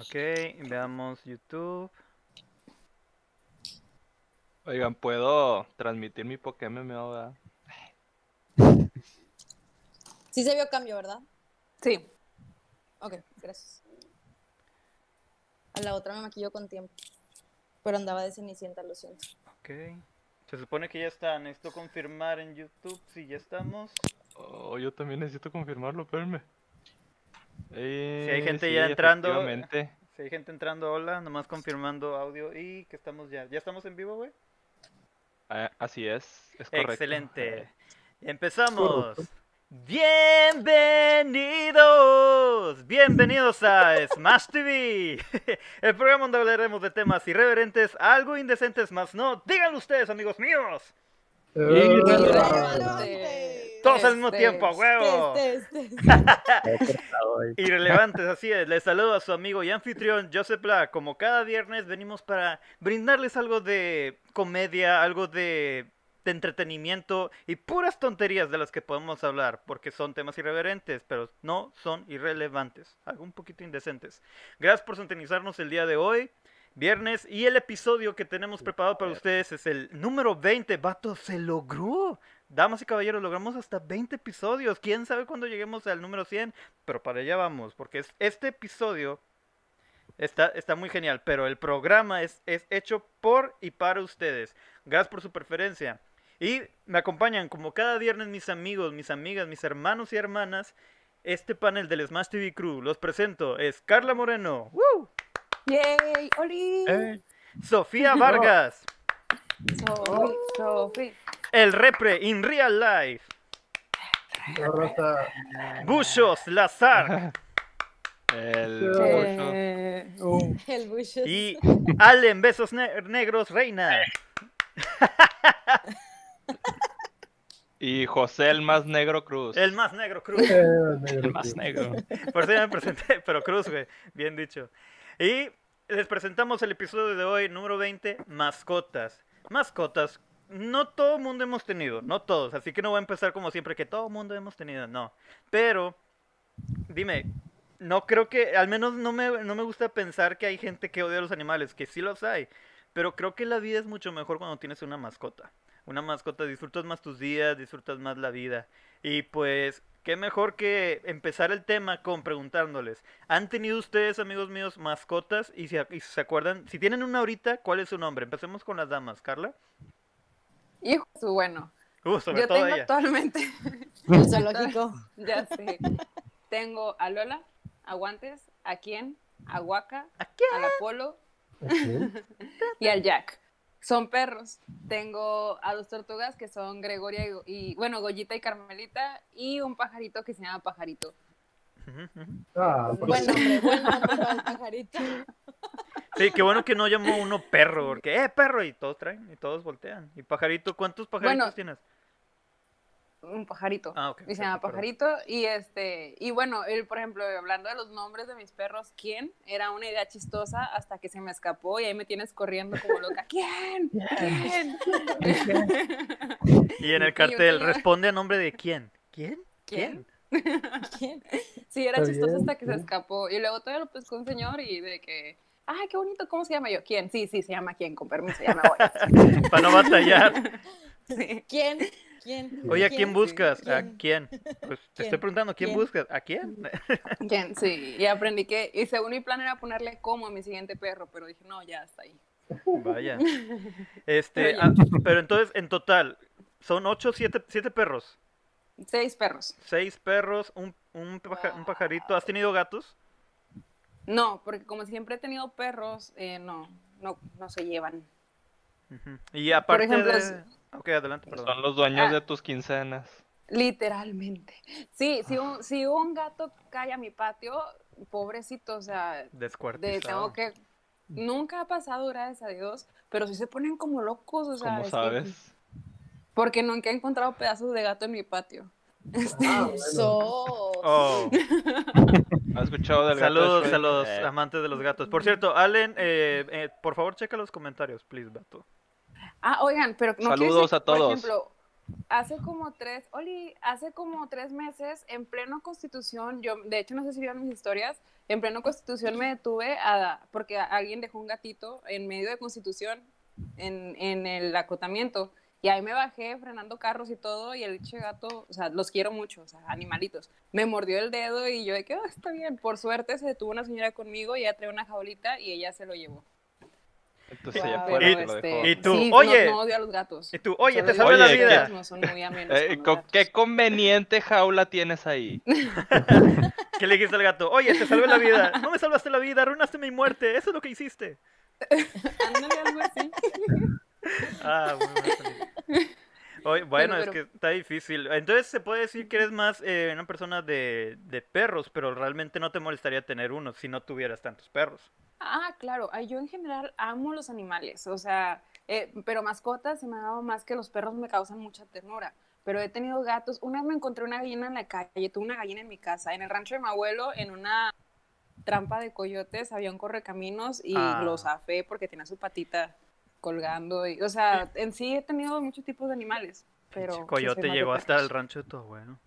Ok, veamos YouTube. Oigan, ¿puedo transmitir mi Pokémon MMO, verdad? Sí se vio cambio, ¿verdad? Sí. Ok, gracias. A la otra me maquilló con tiempo. Pero andaba de cenicienta, lo siento. Ok. Se supone que ya está. Necesito confirmar en YouTube si ya estamos. Oh, yo también necesito confirmarlo, espérenme. Eh, Si hay gente sí, ya entrando. Si hay gente entrando, hola. Nomás confirmando audio y que estamos ya. ¿Ya estamos en vivo, güey? Ah, así es, es correcto. Excelente. Empezamos. Bienvenidos, bienvenidos a Smash TV, el programa donde hablaremos de temas irreverentes, algo indecentes, más no. Díganlo ustedes, amigos míos. Todos al mismo tiempo, a huevo. Este, este. Irrelevantes, así es. Les saludo a su amigo y anfitrión Joseph Black. Como cada viernes venimos para brindarles algo de comedia, algo de, de entretenimiento y puras tonterías de las que podemos hablar, porque son temas irreverentes, pero no son irrelevantes, algo un poquito indecentes. Gracias por sintonizarnos el día de hoy. Viernes y el episodio que tenemos preparado para ustedes es el número 20. Vato, se logró. Damas y caballeros, logramos hasta 20 episodios. ¿Quién sabe cuándo lleguemos al número 100? Pero para allá vamos, porque es- este episodio está, está muy genial. Pero el programa es, es hecho por y para ustedes. Gracias por su preferencia. Y me acompañan como cada viernes mis amigos, mis amigas, mis hermanos y hermanas. Este panel del Smash TV Crew, los presento, es Carla Moreno, ¡Woo! ¡Yay! ¡Oli! Eh, Sofía Vargas, Sofi, Sofi. el repre in real life, Bushos Lazar el Eh, uh, El Bushes. y Allen Besos Ne- Negros Reina. y José el más negro Cruz. El más negro Cruz. El más negro. Por eso ya me presenté, pero Cruz, güey. Bien dicho. Y les presentamos el episodio de hoy, número 20, mascotas. Mascotas. No todo mundo hemos tenido, no todos. Así que no voy a empezar como siempre que todo mundo hemos tenido, no. Pero, dime, no creo que, al menos no me, no me gusta pensar que hay gente que odia a los animales, que sí los hay. Pero creo que la vida es mucho mejor cuando tienes una mascota. Una mascota, disfrutas más tus días, disfrutas más la vida. Y pues, qué mejor que empezar el tema con preguntándoles, ¿han tenido ustedes, amigos míos, mascotas? Y si, y si se acuerdan, si tienen una ahorita, ¿cuál es su nombre? Empecemos con las damas, Carla. Hijo, de su bueno. Uh, sobre Yo todo tengo ella. actualmente, El zoológico. ya sé, tengo a Lola, a Guantes, a Quien, a Waka, ¿A quién? al Apolo y al Jack. Son perros. Tengo a dos tortugas que son Gregoria y, y, bueno, Goyita y Carmelita y un pajarito que se llama Pajarito. Ujú. Ah, pues, Buen nombre, buen nombre para el pajarito. Sí, qué bueno que no llamó uno perro, porque, ¡eh, perro! Y todos traen, y todos voltean. ¿Y pajarito? ¿Cuántos pajaritos Bueno, tienes? Un pajarito. Ah, ok. Y se llama. Pajarito. Y este, y bueno, él, por ejemplo, hablando de los nombres de mis perros, ¿quién? Era una idea chistosa hasta que se me escapó y ahí me tienes corriendo como loca. ¿Quién? ¿Quién? Y en el yo, cartel, responde a nombre de quién. ¿Quién? ¿Quién? ¿Quién? Sí, era Está chistoso bien, hasta que se escapó. Y luego todavía lo pescó un señor y de que, ay, qué bonito, ¿cómo se llama yo? ¿Quién? Sí, sí, se llama quién, con permiso, ya me voy. Para no batallar. Sí. ¿Quién? ¿Quién? Oye, ¿a quién buscas? ¿A ¿Quién? quién? Pues te estoy preguntando, ¿a quién ¿Quién? buscas? ¿A quién? ¿Quién? Sí, y aprendí que, y según mi plan era ponerle como a mi siguiente perro, pero dije, no, ya está ahí. Vaya. Este, ah, pero entonces, en total, son ocho, siete, siete perros. Seis perros. Seis perros, un, un, paja- un pajarito. ¿Has tenido gatos? No, porque como siempre he tenido perros, eh, no, no, no se llevan. Y aparte ejemplo, de... Ok, adelante, perdón. Son los dueños Ah. de tus quincenas. Literalmente. Sí, si un, si un gato cae a mi patio, pobrecito, o sea, de, Descuartizado. tengo que... Nunca ha pasado, gracias a Dios, pero sí se ponen como locos, o sea, ¿Cómo que- sabes? porque nunca he encontrado pedazos de gato en mi patio. Este, Ah, bueno. Eso. Oh, ¿Has escuchado del gato de saludos Shrek? a los Eh, amantes de los gatos. Por cierto, Allen, eh, eh, por favor checa los comentarios, please, vato. Ah, oigan, pero no Saludos decir, a todos. Por ejemplo, hace como tres, Oli, hace como tres meses, en pleno constitución, yo, de hecho, no sé si vieron mis historias, en pleno constitución me detuve a, porque alguien dejó un gatito en medio de constitución, en, en el acotamiento, y ahí me bajé frenando carros y todo, y el che gato, o sea, los quiero mucho, o sea, animalitos. Me mordió el dedo y yo de que, oh, está bien. Por suerte se detuvo una señora conmigo y ella trae una jaulita y ella se lo llevó. Entonces Wow. ella lo este, dejó. Y tú, sí, oye. No, no odio a los gatos. Y tú, oye, te salvé la vida. son muy Eh, con qué conveniente jaula tienes ahí. ¿Qué le dijiste al gato? Oye, te salvé la vida. No me salvaste la vida, arruinaste mi muerte. Eso es lo que hiciste. Ándale, algo así. Ah, bueno. Oye, bueno, es pero- que está difícil. Entonces se puede decir que eres más eh, una persona de, de perros, pero realmente no te molestaría tener uno si no tuvieras tantos perros. Ah, claro. Yo en general amo los animales. O sea, eh, pero mascotas se me ha dado más que los perros me causan mucha ternura. Pero he tenido gatos. Una vez me encontré una gallina en la calle. Tuve una gallina en mi casa. En el rancho de mi abuelo, en una trampa de coyotes, había un correcaminos y Ah. lo zafé porque tenía su patita colgando. Y, o sea, en sí he tenido muchos tipos de animales. Pero sí coyote llegó hasta el rancho de tu abuelo.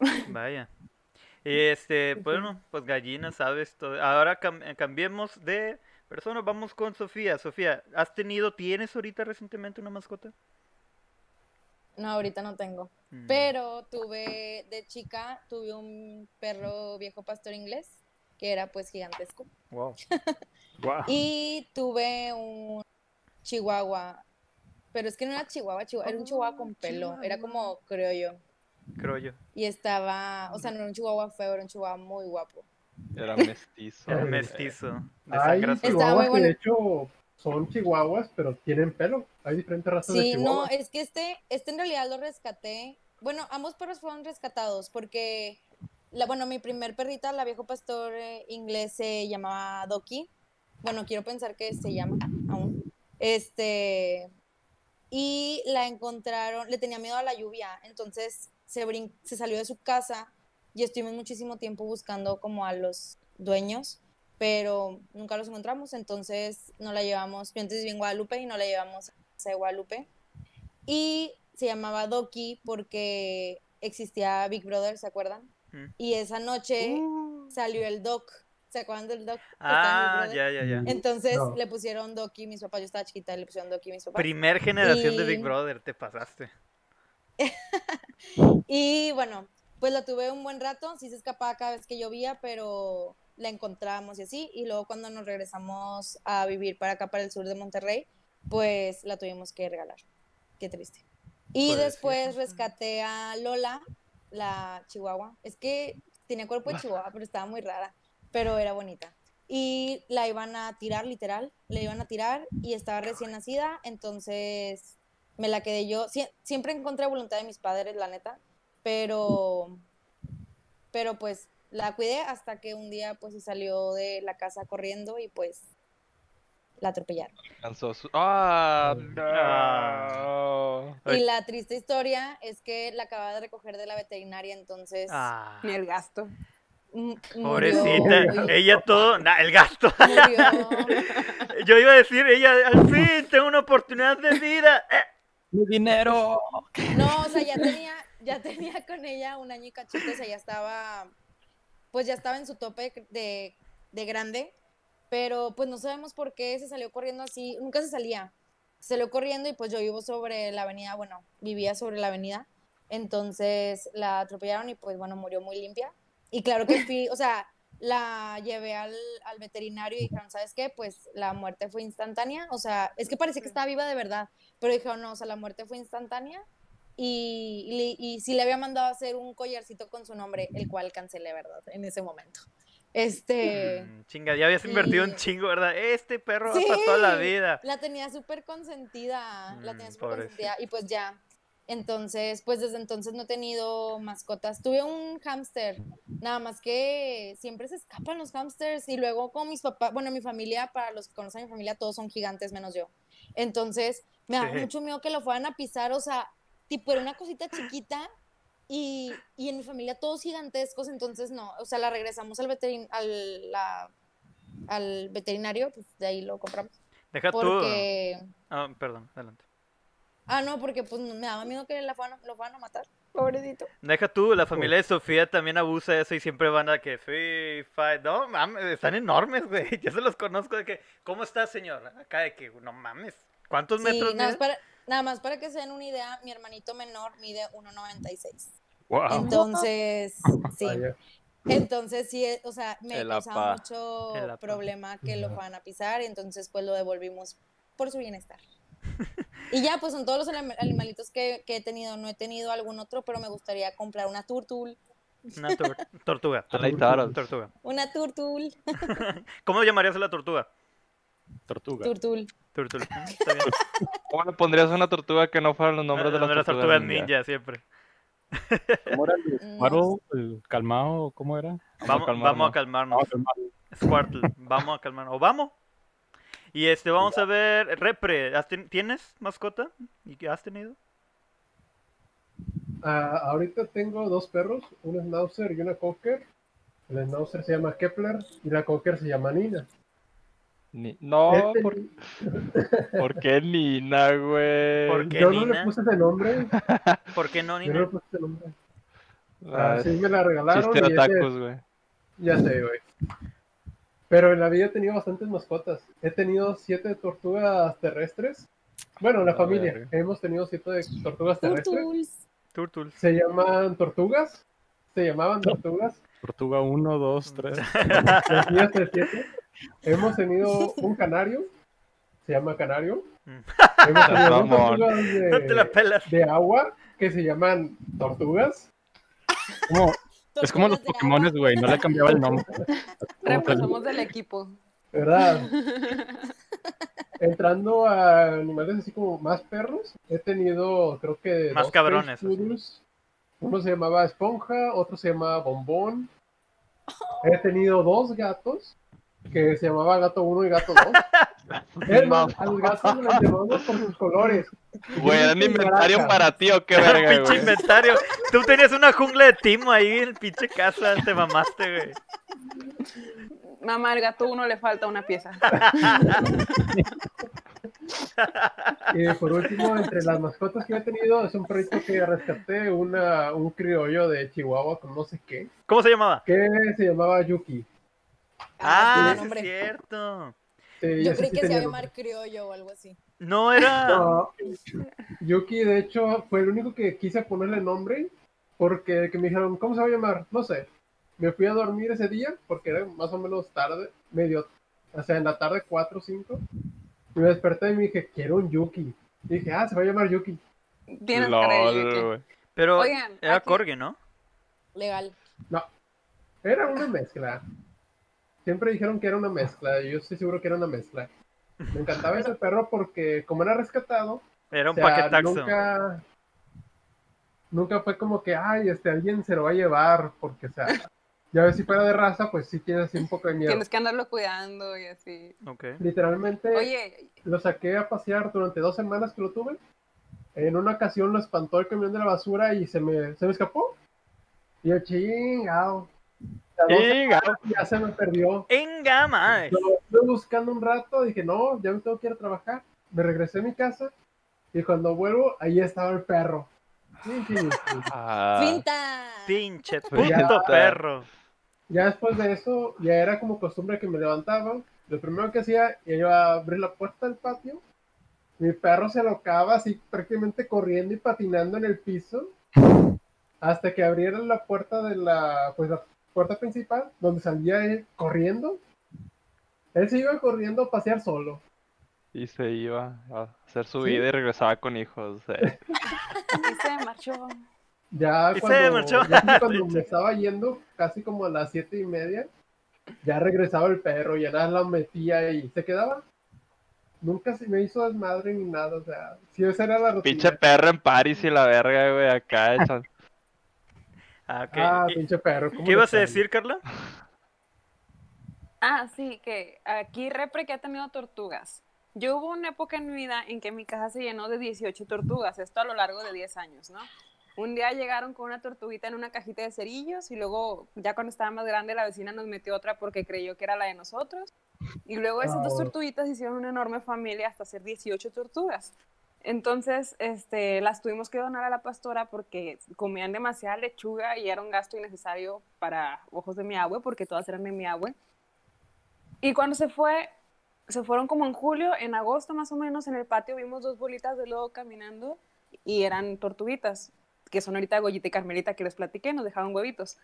Vaya. Y este, bueno, pues gallinas, ¿sabes? Todo- Ahora cam- eh, cambiemos de persona, vamos con Sofía. Sofía, ¿has tenido, tienes ahorita recientemente una mascota? No, ahorita no tengo. Mm. Pero tuve, de chica, tuve un perro viejo pastor inglés, que era pues gigantesco. Wow. Guau. Y tuve un chihuahua, pero es que no era chihuahua, chihuahua, era un chihuahua con pelo, era como criollo. Creo yo. Y estaba, o sea, no era un chihuahua feo, era un chihuahua muy guapo. Era mestizo. Era mestizo. De azul. Estaba muy chihuahuas bueno. de hecho son chihuahuas, pero tienen pelo. Hay diferentes razas de Sí, no, chihuahuas. es que este, este en realidad lo rescaté. Bueno, ambos perros fueron rescatados porque, la, bueno, mi primer perrita, la viejo pastor eh, inglés, se llamaba Doki. Bueno, quiero pensar que se llama aún. Este, y la encontraron, le tenía miedo a la lluvia, entonces se, brin- se salió de su casa y estuvimos muchísimo tiempo buscando como a los dueños, pero nunca los encontramos, entonces no la llevamos, yo antes viví en Guadalupe y no la llevamos a casa de Guadalupe. Y se llamaba Doki porque existía Big Brother, ¿se acuerdan? Mm. Y esa noche Uh. salió el Doc, ¿se acuerdan del Doc? Ah, ya, ya, ya. Entonces No. le pusieron Doki, mis papás, yo estaba chiquita, y le pusieron Doki, mis papás. Primer generación de Y- Big Brother, te pasaste. Y bueno, pues la tuve un buen rato, sí se escapaba cada vez que llovía, pero la encontrábamos y así. Y luego cuando nos regresamos a vivir para acá, para el sur de Monterrey, pues la tuvimos que regalar. Qué triste. Y después rescaté a Lola, la chihuahua. Es que tenía cuerpo de chihuahua, pero estaba muy rara, pero era bonita. Y la iban a tirar, literal, la iban a tirar y estaba recién nacida, entonces me la quedé yo. Sie- siempre en contra de voluntad de mis padres, la neta, pero, pero pues la cuidé hasta que un día pues se salió de la casa corriendo y pues la atropellaron. Su- ¡Ah! Ah. no. Y la triste historia es que la acababa de recoger de la veterinaria, entonces Ah, Ni el gasto. Pobrecita. murió, Ella todo. Nah, el gasto. murió. Yo iba a decir, ella, al fin, tengo una oportunidad de vida. Eh, ¡Mi dinero! No, o sea, ya tenía, ya tenía con ella un año y cachito, o sea, ya estaba, pues ya estaba en su tope de, de grande, pero pues no sabemos por qué se salió corriendo así, nunca se salía, se salió corriendo y pues yo vivo sobre la avenida, bueno, vivía sobre la avenida, entonces la atropellaron y pues bueno, murió muy limpia. Y claro que fui, o sea, la llevé al, al veterinario y dijeron, ¿sabes qué? Pues la muerte fue instantánea, o sea, es que parecía que estaba viva de verdad, pero dijeron, no, o sea, la muerte fue instantánea y, y, y sí le había mandado a hacer un collarcito con su nombre, el cual cancelé, ¿verdad? En ese momento. Este, mm, Chinga, ya habías invertido un y- chingo, ¿verdad? Este perro Sí. para toda la vida. la tenía súper consentida, la tenía Mm, súper consentida y pues ya. Entonces, pues desde entonces no he tenido mascotas. Tuve un hámster, nada más que siempre se escapan los hámsters y luego con mis papás, bueno, mi familia, para los que conocen a mi familia, todos son gigantes menos yo. Entonces, me da Sí. mucho miedo que lo fueran a pisar, o sea, tipo era una cosita chiquita y, y en mi familia todos gigantescos, entonces no, o sea, la regresamos al, veterin al, la- al veterinario, pues de ahí lo compramos. Deja tú. Porque... Ah, perdón, adelante. Ah, no, porque pues me daba miedo que la fueran- lo fueran a matar. Pobrecito. Deja tú, la familia de Sofía también abusa de eso y siempre van a que sí, fight. No mames, están enormes, güey. Yo se los conozco de que, ¿cómo está, señor? Acá de que, no mames. ¿Cuántos Sí, metros nada más, mide? para, nada más para que se den una idea, mi hermanito menor mide 1.96. Wow. Entonces, sí. Vaya. Entonces, sí, eh, o sea, me El causaba apa. mucho problema que lo fueran a pisar, entonces pues lo devolvimos por su bienestar. Y ya, pues son todos los anima- animalitos que, que he tenido. No he tenido algún otro, pero me gustaría comprar una turtul. Una tor- tortuga. Tortuga. Una turtul. ¿Cómo llamarías a la tortuga? Tortuga. Turtul. Turtul. Está bien. ¿Cómo le pondrías a una tortuga que no fueran los nombres de las las tortugas tortugas ninja? ninja, siempre. ¿Cómo era el No. Squirtle? ¿El calmado? ¿Cómo era? Vamos, calmarnos. vamos a calmarnos. Vamos a calmarnos. Squirtle, vamos a calmarnos. ¿O vamos? Y este, vamos a ver, Repre, ¿has ten- ¿tienes mascota? ¿Y qué has tenido? Ah, ahorita tengo dos perros, un Schnauzer y una Cocker. El Schnauzer se llama Kepler y la Cocker se llama Nina. Ni- No, Este- ¿por, por qué Nina, güey? ¿Por qué Yo no Nina? le puse ese nombre, ¿Por qué no, yo no le Nina? puse ese nombre. Ah, Así me la regalaron chiste y de otakus, güey. ya sé, güey. Pero en la vida he tenido bastantes mascotas. He tenido siete tortugas terrestres. Bueno, la A familia. ver. Hemos tenido siete tortugas terrestres. Turtuls. Turtles. Se llaman tortugas. Se llamaban tortugas. Tortuga 1, 2, 3. Las mías tres, siete. Hemos tenido un canario. Se llama canario. Mm. Hemos tenido tortugas No te la de, pelas. de agua que se llaman tortugas. Como- es como los Pokémones, güey. No le cambiaba el nombre. Somos del equipo. ¿Verdad? Entrando a animales así como más perros, he tenido, creo que. Más dos cabrones. Uno se llamaba Esponja, otro se llamaba Bombón. He tenido dos gatos, que se llamaba Gato 1 y Gato 2. Es más, a los gatos los llamamos por sus colores. Güey, ¿eran Gris y inventario para ti o qué verga, pinche güey? inventario. Tú tenías una jungla de timo ahí en pinche casa, te mamaste, güey. Mamá, al gato uno le falta una pieza. Y por último, entre las mascotas que he tenido, es un perrito que rescaté, una, un criollo de Chihuahua con no sé qué, ¿Cómo se llamaba? que se llamaba Yuki. Ah, sí es nombre. cierto. Sí, Yo creí sí que se iba a llamar criollo o algo así. No era. No, Yuki, de hecho, fue el único que quise ponerle nombre porque que me dijeron, ¿cómo se va a llamar? No sé. Me fui a dormir ese día porque era más o menos tarde, medio, o sea, en la tarde 4 o 5. Y me desperté y me dije, quiero un Yuki. Y dije, ah, se va a llamar Yuki. Tienes cara de LOL, Yuki. Pero Oigan, era aquí- Corgi, ¿no? Legal. No, era una mezcla. Siempre dijeron que era una mezcla. Yo estoy seguro que era una mezcla. Me encantaba ese perro porque, como era rescatado, Era O un sea, paquetaxo. Nunca, nunca fue como que, ay, este, alguien se lo va a llevar, porque, o sea, ya ves, si fuera de raza, pues sí tienes así un poco de miedo. Tienes que andarlo cuidando y así. Ok. Literalmente Oye, lo saqué a pasear durante dos semanas que lo tuve. En una ocasión lo espantó el camión de la basura y se me, se me escapó. Y yo, chingado. A dos Chinga. semanas Ya se me perdió. ¡Enga, madre! Lo estuve buscando un rato, dije, no, ya me tengo que ir a trabajar. Me regresé a mi casa y cuando vuelvo, ahí estaba el perro. Ah, ¡Finta! Pinche Pues ya. puto perro. Ya después de eso, ya era como costumbre que me levantaba. Lo primero que hacía, iba a abrir la puerta del patio. Mi perro se locaba así prácticamente corriendo y patinando en el piso. Hasta que abrieron la puerta de la, pues la puerta principal, donde salía él corriendo. Él se iba corriendo a pasear solo. y se iba a hacer su Sí. vida y regresaba con hijos. eh. y se marchó. Ya Y se cuando, marchó. ya cuando me estaba yendo, casi como a las siete y media, ya regresaba el perro, ya nada lo metía y se quedaba. Nunca se me hizo desmadre ni nada, o sea, si esa era la rutina. Pinche perro en París y la verga, güey, acá echan. Ah, ok. Ah, ¿Y- pinche perro. ¿cómo ¿Qué ibas a decir, Carla? Ah, sí, que aquí Repre que ha tenido tortugas. Yo hubo una época en mi vida en que mi casa se llenó de 18 tortugas, esto a lo largo de 10 años, ¿no? Un día llegaron con una tortuguita en una cajita de cerillos y luego, ya cuando estaba más grande, la vecina nos metió otra porque creyó que era la de nosotros. Y luego esas dos Ah. tortuguitas hicieron una enorme familia hasta ser 18 tortugas. Entonces, este, las tuvimos que donar a la pastora porque comían demasiada lechuga y era un gasto innecesario para ojos de mi abue, porque todas eran de mi abue. Y cuando se fue, se fueron como en julio, en agosto más o menos, en el patio vimos dos bolitas de lodo caminando y eran tortuguitas, que son ahorita Goyita y Carmelita que les platiqué, nos dejaban huevitos.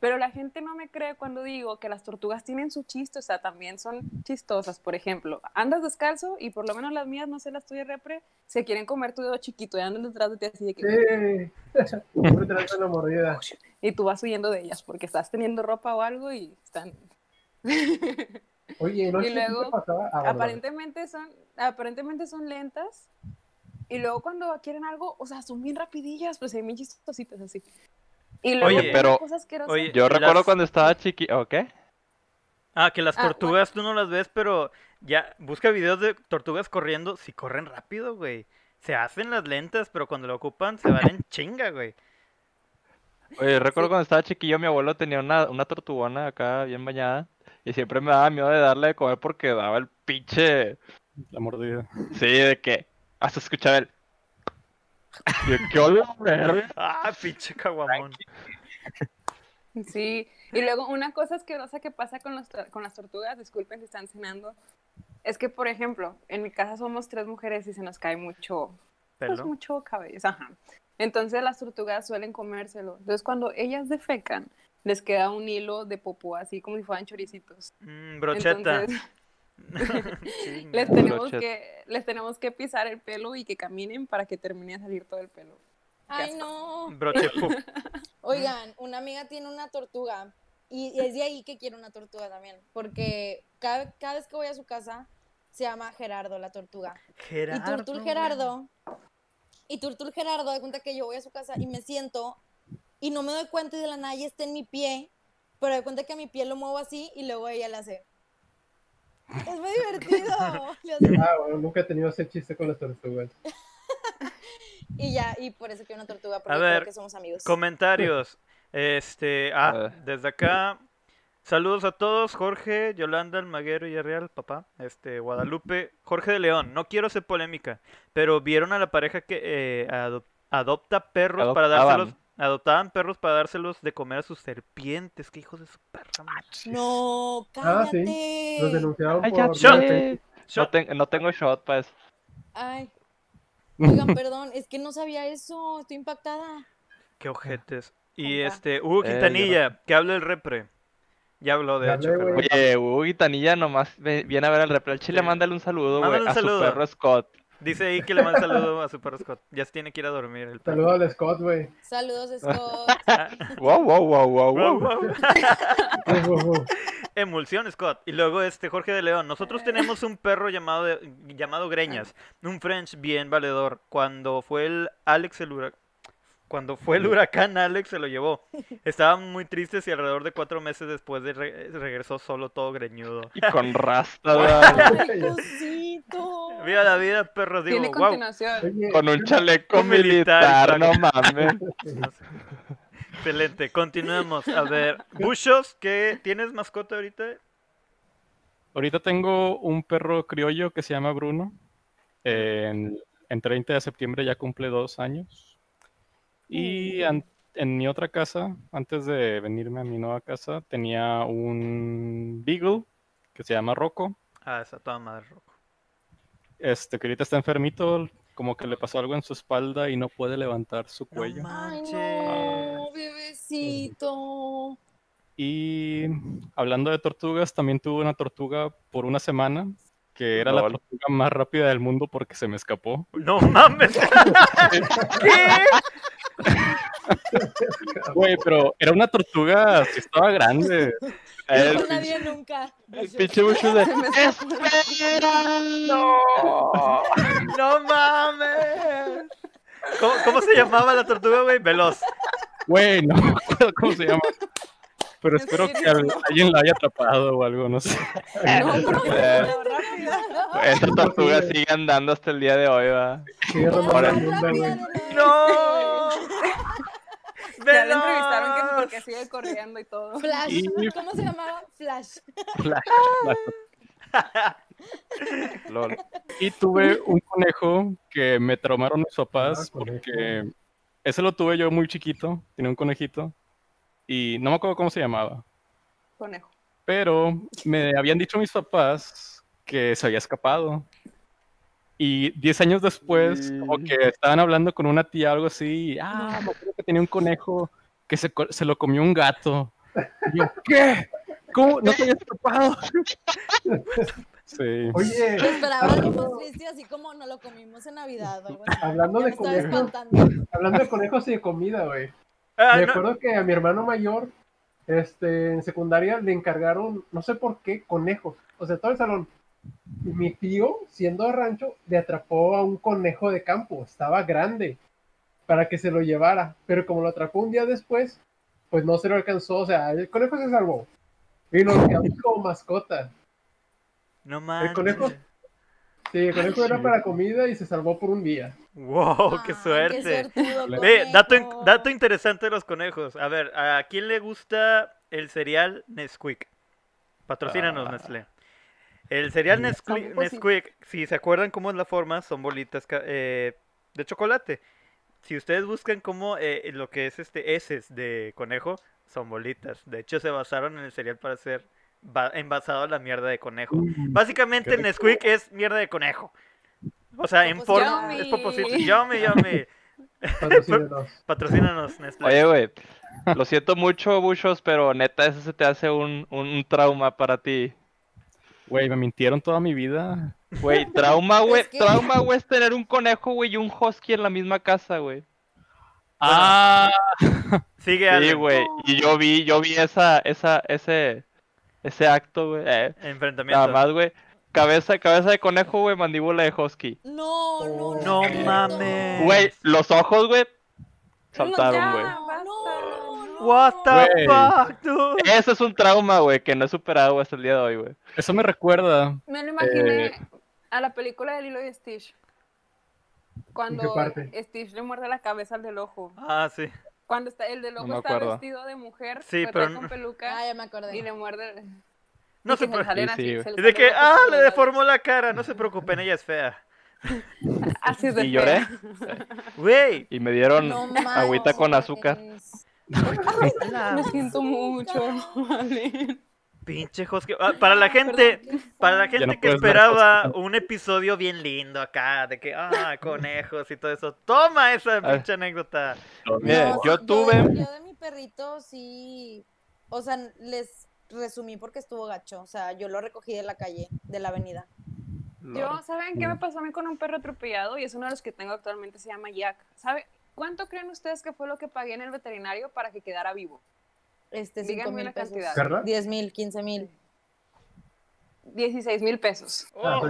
Pero la gente no me cree cuando digo que las tortugas tienen su chiste, o sea, también son chistosas. Por ejemplo, andas descalzo y por lo menos las mías, no sé, las tuyas repre, se quieren comer tu dedo chiquito y andan detrás de ti así de que... Sí. La mordida. Y tú vas huyendo de ellas porque estás teniendo ropa o algo y están... Oye, no Y luego, pasaba. Ah, aparentemente son aparentemente son lentas y luego cuando quieren algo o sea son bien rapidillas pues hay bien chistositas así y luego Oye, pero- cosa asquerosa- oye, Yo recuerdo Las- cuando estaba chiqui... ¿O qué? Ah, que las Ah, tortugas tú no las ves, pero ya busca videos de tortugas corriendo. Si corren rápido, güey. Se hacen las lentas, pero cuando lo ocupan se van en chinga, güey. Oye, recuerdo Sí. cuando estaba chiquillo, mi abuelo tenía una, una tortugona acá bien bañada. Y siempre me daba miedo de darle de comer porque daba el pinche... La mordida. Sí, de que... Hasta escuchaba el... Yo, ¿Qué hola, verga? Ah, pinche caguamón. sí y luego una cosa asquerosa que pasa con, los con las tortugas disculpen si están cenando es que por ejemplo en mi casa somos tres mujeres y se nos cae mucho pues mucho cabello ajá entonces las tortugas suelen comérselo entonces cuando ellas defecan les queda un hilo de popó así como si fueran choricitos Mm, brocheta. Entonces. les tenemos que les tenemos que pisar el pelo y que caminen para que termine de salir todo el pelo. Ay, no. Brochepu. Oigan, una amiga tiene una tortuga y es de ahí que quiero una tortuga también, porque cada, cada vez que voy a su casa se llama Gerardo la tortuga. Y Gerardo. Turtul Gerardo, y Turtul Gerardo, de cuenta que yo voy a su casa y me siento y no me doy cuenta y de la nada ya está en mi pie, pero de cuenta que a mi pie lo muevo así y luego ella le hace. Es muy divertido. Ah, bueno, nunca he tenido ese chiste con las tortugas. Y ya, y por eso quiero una tortuga, porque A creo ver, que somos amigos. Comentarios. Este, ah, desde acá. Saludos a todos, Jorge, Yolanda, Almaguero y Real, papá. Este, Guadalupe, Jorge de León. No quiero hacer polémica, pero vieron a la pareja que eh, adop- adopta perros para dárselos, adoptaban perros para dárselos de comer a sus serpientes. Qué hijos de su perra. madre. No, Ah, sí. cállate. Los denunciaron Ay, por... Shot. No, no tengo shot, pues. Ay. Oigan, perdón, es que no sabía eso, estoy impactada. Qué ojetes. Y este, Hugo Eh, yo no- Quintanilla, que hable el repre. Ya habló, de hecho. pero-. Oye, Hugo Guitanilla nomás viene a ver al repre. Al chile, Sí. mándale un saludo, güey. A su perro Scott. Dice ahí que le manda saludo a su perro Scott. Ya se tiene que ir a dormir el perro. Saludos al Scott, güey. Saludos, Scott. Wow, wow, wow, wow, wow. Emulsión, Scott. Y luego este Jorge de León. Nosotros tenemos un perro llamado de- llamado Greñas, un French bien valedor. Cuando fue el Alex el huracán, cuando fue el huracán Alex se lo llevó. Estaban muy tristes y alrededor de cuatro meses después de re- regresó solo todo greñudo. Y con rasta, güey. Ay, cosito. Viva la vida, perros. Digo, Tiene wow. Con un chaleco Militar, militar, no mames. Excelente. Continuemos. A ver, Bushos, ¿qué tienes mascota ahorita? Ahorita tengo un perro criollo que se llama Bruno. En, en 30 de septiembre ya cumple dos años. Y an- en mi otra casa, antes de venirme a mi nueva casa, tenía un Beagle que se llama Rocco. Ah, esa toda madre roco. Este, que ahorita está enfermito, como que le pasó algo en su espalda y no puede levantar su cuello. Ay, no, bebecito. Y hablando de tortugas, también tuve una tortuga por una semana, que era la tortuga más rápida del mundo porque se me escapó. No mames. ¿Qué? Güey, pero era una tortuga que estaba grande. El, No nadie nunca. el pinche bucho de. Escapó. ¡No! No mames. ¿Cómo, cómo se llamaba la tortuga, güey? Veloz. Güey, no me acuerdo cómo se llama. Pero ¿En espero que alguien la haya atrapado o algo, no sé. No, no, Eh, no, rápida. Esa tortuga sigue andando hasta el día de hoy, va. Ahora-. ¡No! Ya le entrevistaron que porque sigue corriendo y todo. Flash. Y- ¿Cómo se llamaba? Flash. Flash, Flash. Lol. Y tuve un conejo que me traumaron mis papás Ah, porque ese lo tuve yo muy chiquito, tenía un conejito y no me acuerdo cómo se llamaba, Conejo. pero me habían dicho mis papás que se había escapado. Y 10 años después, como que estaban hablando con una tía o algo así, y, ah, me acuerdo que tenía un conejo que se, se lo comió un gato. Y yo, ¿qué? ¿Cómo? ¿No te había escapado? Sí. Oye, Esperaba algo más triste, así como nos lo comimos en Navidad algo hablando de conejos, hablando de conejos y de comida, güey. Ah, Me no, acuerdo que a mi hermano mayor, este, en secundaria le encargaron, no sé por qué, conejos. O sea, todo el salón. Y mi tío, siendo de rancho, le atrapó a un conejo de campo. Estaba grande para que se lo llevara. Pero como lo atrapó un día después, pues no se lo alcanzó. O sea, el conejo se salvó. Y nos quedó como mascota. no El manches. conejo. Sí, el conejo era para comida y se salvó por un día. Wow, qué suerte. suertudo Ve, dato, in- conejo. dato interesante de los conejos. A ver, ¿a quién le gusta el cereal Nesquik? Patrocínanos, Ah. Nestlé. El cereal Nesquik, si se acuerdan cómo es la forma, son bolitas eh, de chocolate. Si ustedes buscan cómo eh, lo que es este heces de conejo, son bolitas. De hecho, se basaron en el cereal para hacer envasado a la mierda de conejo. Básicamente, qué el Nesquik es mierda de conejo. O sea, en forma... Yummy. Es. Yummy, yummy. Patrocínenos. Patrocínanos, Nestlé. Oye, güey, lo siento mucho, Bushos, pero neta, ese se te hace un, un, trauma para ti. Güey, me mintieron toda mi vida. Güey, trauma, güey, Es que- trauma, güey, es tener un conejo, güey, y un husky en la misma casa, güey. Ah, Sigue Sí, güey, y yo vi, yo vi esa, esa, ese, ese acto, güey. eh, Enfrentamiento. nada más, güey. Cabeza, cabeza de conejo, güey, mandíbula de husky. No, no, no. No mames. Güey, los ojos, güey, saltaron, güey. No, no. What the Güey. fuck, dude? Ese es un trauma, güey, que no he superado hasta el día de hoy, güey. eso me recuerda. Me lo imaginé Eh. a la película de Lilo y Stitch. Cuando parte? Stitch le muerde la cabeza al del ojo. Ah, sí. Cuando está, el del ojo me está acuerdo. vestido de mujer, Sí, pero pero trae no- con peluca Ah, ya me acordé. y le muerde. No y se que pre- salen Sí, de que, ah, le deformó la cara. No se preocupen, ella es fea. Así es de Y lloré. Güey. Y me dieron No agüita con azúcar. Me siento mucho. Vale. Pinche Husky. Ah, para la gente, para la gente no que esperaba un episodio bien lindo acá, de que, ah, conejos y todo eso. Toma esa Ah. pinche anécdota. Miren, No, yo tuve- yo de mi perrito sí. O sea, les resumí porque estuvo gacho. O sea, yo lo recogí de la calle, de la avenida. Yo, ¿saben qué me pasó a mí con un perro atropellado? Y es uno de los que tengo actualmente, se llama Jack. ¿Sabe cuánto creen ustedes que fue lo que pagué en el veterinario para que quedara vivo? Este, Díganme cinco mil una pesos. cantidad. ¿Verdad? 10 mil, 15 mil. 16 mil pesos. Ah.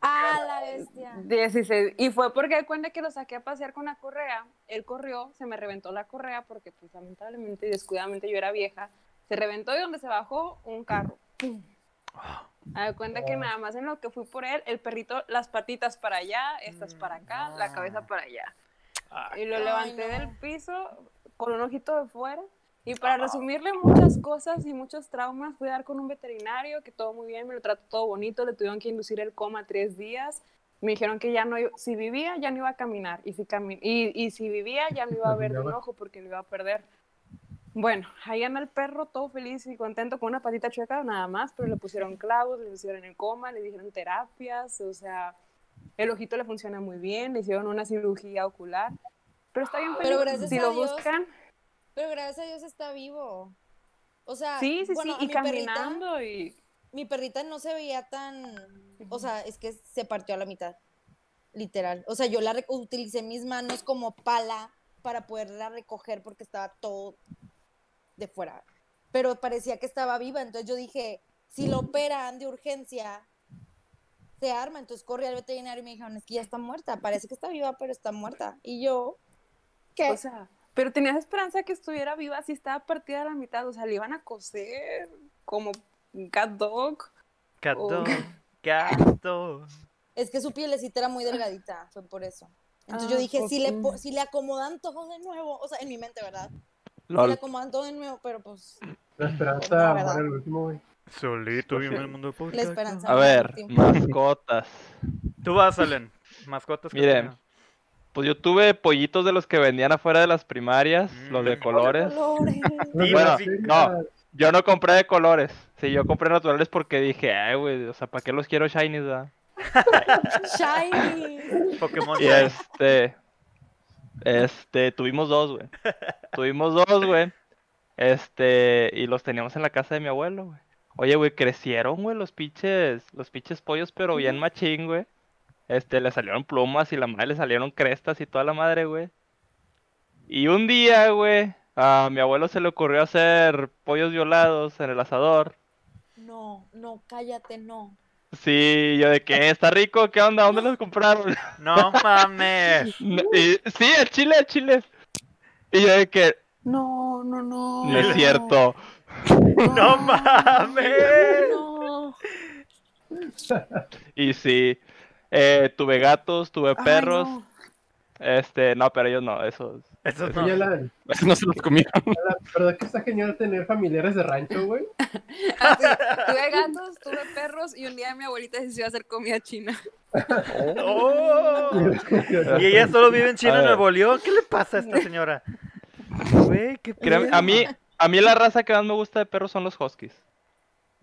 ¡Ah, la bestia! 16. Y fue porque cuenta que lo saqué a pasear con la correa. Él corrió, se me reventó la correa porque, pues, lamentablemente y descuidadamente yo era vieja. Se reventó y donde se bajó, un carro. ¡Pum! A de cuenta que nada más en lo que fui por él, el perrito, las patitas para allá, estas para acá, la cabeza para allá. Y lo levanté no. del piso con un ojito de fuera. Y para resumirle muchas cosas y muchos traumas, fui a dar con un veterinario que todo muy bien, me lo trató todo bonito, le tuvieron que inducir el coma tres días. Me dijeron que ya no, si vivía, ya no iba a caminar. Y si, cami- y, y si vivía, ya no iba a ver de un ojo porque lo iba a perder. Bueno, ahí anda el perro todo feliz y contento con una patita chueca nada más, pero le pusieron clavos, le pusieron el coma, le dijeron terapias, o sea, el ojito le funciona muy bien, le hicieron una cirugía ocular. Pero está bien Pero feliz. gracias si a lo Dios, buscan, Pero gracias a Dios está vivo. O sea, sí, sí, bueno, sí, y mi perrita- caminando y mi perrita no se veía tan, o sea, es que se partió a la mitad, literal. O sea, yo la utilicé mis manos como pala para poderla recoger porque estaba todo de fuera. Pero parecía que estaba viva, entonces yo dije, si lo operan de urgencia, se arma. Entonces corrí al veterinario y me dijeron, es que ya está muerta, parece que está viva, pero está muerta. Y yo, ¿qué? O sea, pero tenías esperanza que estuviera viva si estaba partida a la mitad. O sea, le iban a coser como un cat dog. Cat dog, cat dog. Es que su pielecita era muy delgadita, fue por eso. Entonces Ah, yo dije, si le, si le acomodan todo de nuevo, o sea, en mi mente, ¿verdad? Le Lol. acomodan todo de nuevo, pero pues... La esperanza ¿verdad? muere el último, güey. Solito en el mundo La podcast. esperanza. A ver, mascotas. Tú vas, Allen. Mascotas que Miren. Pues yo tuve pollitos de los que vendían afuera de las primarias, los de Mm. colores. Colores. Bueno, no. Yo no compré de colores. Sí, yo compré naturales porque dije, ay, güey, o sea, ¿para qué los quiero shinies, da? Shiny. Pokémon. Y este. Este, tuvimos dos, güey. Tuvimos dos, güey. Este, y los teníamos en la casa de mi abuelo, güey. Oye, güey, crecieron, güey, los pinches, los pinches pollos, pero bien machín, güey. Este, le salieron plumas y la madre le salieron crestas y toda la madre, güey. Y un día, güey, a mi abuelo se le ocurrió hacer pollos violados en el asador. No, no, cállate, no. Sí, yo de que está rico, ¿qué onda? ¿Dónde los compraron? No mames. Y- sí, al chile, al chile. Y yo de que, No, no, no. no es cierto. No mames. No. Y sí, eh, tuve gatos, tuve Ay, perros. no. Este, no, pero ellos no, esos. Eso no. Se los comieron. Alan, ¿verdad que está genial tener familiares de rancho, güey? Así, tuve gatos, tuve perros y un día mi abuelita decidió hacer comida china. Oh. Y ella solo vive en China, ver. Nuevo León. ¿Qué le pasa a esta señora? Güey, qué a mí, a mí la raza que más me gusta de perros son los huskies.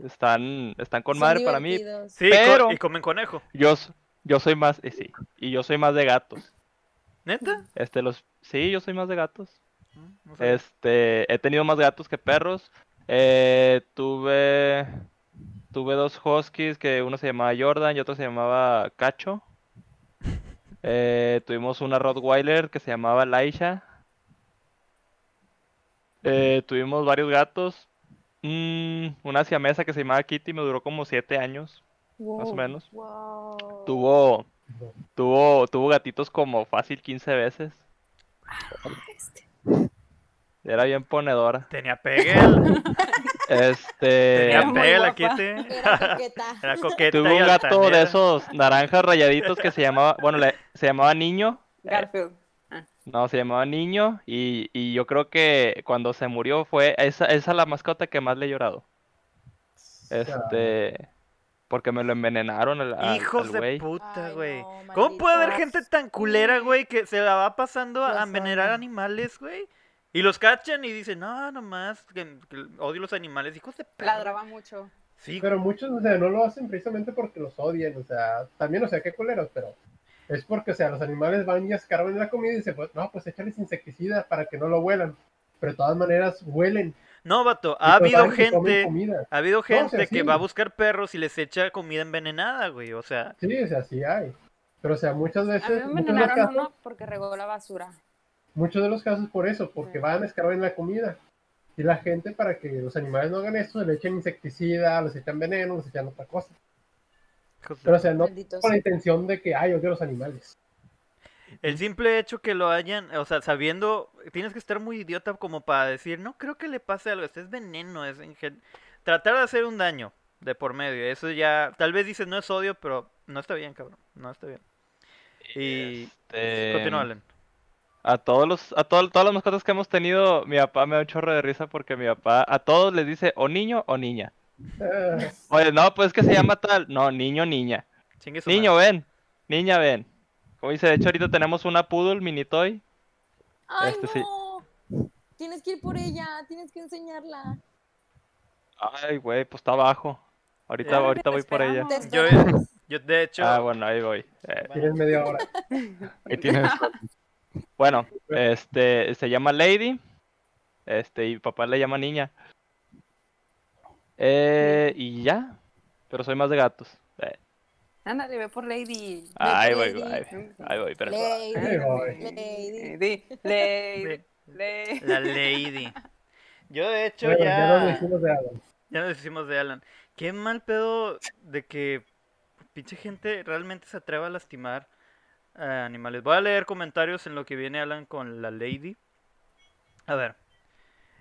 Están, están con Son madre para mí. Sí, pero- y comen conejo. Yo, yo soy más, y sí, y yo soy más de gatos. ¿Neta? Este, los, sí, yo soy más de gatos. No sabía. Este, he tenido más gatos que perros. Eh, tuve, tuve dos huskies que uno se llamaba Jordan y otro se llamaba Cacho. Eh, tuvimos una Rottweiler que se llamaba Laisha. Eh, tuvimos varios gatos. Mm, una siamesa que se llamaba Kitty me duró como siete años, más o menos. Wow. Tuvo, tuvo, tuvo gatitos como fácil 15 veces. Era bien ponedora. Tenía Pegel. Este. Tenía Pegel aquí. te- Era coqueta. Era coqueta Tuve y un gato de esos naranjas rayaditos que se llamaba, bueno, le- se llamaba Niño. Garfield. No, se llamaba Niño y, y yo creo que cuando se murió fue esa, esa la mascota que más le he llorado. Este, porque me lo envenenaron al, al- Hijos al de güey. puta, Ay, güey. no, ¿Cómo puede haber gente tan culera, güey, que se la va pasando a envenenar animales, güey? Y los cachan y dicen, no, nomás, que, que odio los animales, hijos de perra. Ladraba mucho. Sí, Pero muchos, o sea, no lo hacen precisamente porque los odian, o sea, también, o sea, qué culeros, pero es porque, o sea, los animales van y escarban la comida y dicen, pues, no, pues échales insecticida para que no lo huelan. Pero de todas maneras, huelen. No, vato, ha habido gente, comida. ha habido o sea, gente que sí. va a buscar perros y les echa comida envenenada, güey, o sea, Sí, o sea, sí hay. Pero, o sea, muchas A mí veces, me muchos de, los envenenaron casos, uno porque regó la basura. muchos de los casos por eso, porque van a escarbar en la comida. Y la gente, para que los animales no hagan esto, le echan insecticida, les echan veneno, les echan otra cosa. Pero, o sea, no con la intención de que, ay, odio a los animales. El simple hecho que lo hayan, o sea, sabiendo, tienes que estar muy idiota como para decir, no creo que le pase algo, este es veneno, es en gen- tratar de hacer un daño de por medio, eso ya, tal vez dices no es odio, pero no está bien, cabrón, no está bien. Y Este, continúa. A todos los, a todo- todas las mascotas que hemos tenido, mi papá me da un chorro de risa porque mi papá a todos les dice o niño o niña. Ah, Oye, no, pues es que se llama tal. No, niño, niña. Niño, madre. ven. Niña, ven. Como dice, de hecho ahorita tenemos una poodle mini toy. Ay, Este sí. no. Tienes que ir por ella, tienes que enseñarla. Ay, güey, pues está abajo. Ahorita, Ya. ahorita voy por ella. Yo, de hecho, Ah, bueno, ahí voy. Eh, Tienes media hora. Ahí tienes. bueno, este, se llama Lady. Este, y papá le llama niña. Eh, y ya. Pero soy más de gatos. Ándale, ve por Lady. ahí voy, Lady. ahí, ahí voy, pero. Lady, lady. Lady. Lady. Sí. Lady. la lady. Yo de hecho Bueno, ya nos ya, decimos de Adam. ya nos decimos de Alan. Qué mal pedo de que pinche gente realmente se atreva a lastimar a animales. Voy a leer comentarios en lo que viene Alan con la lady. A ver.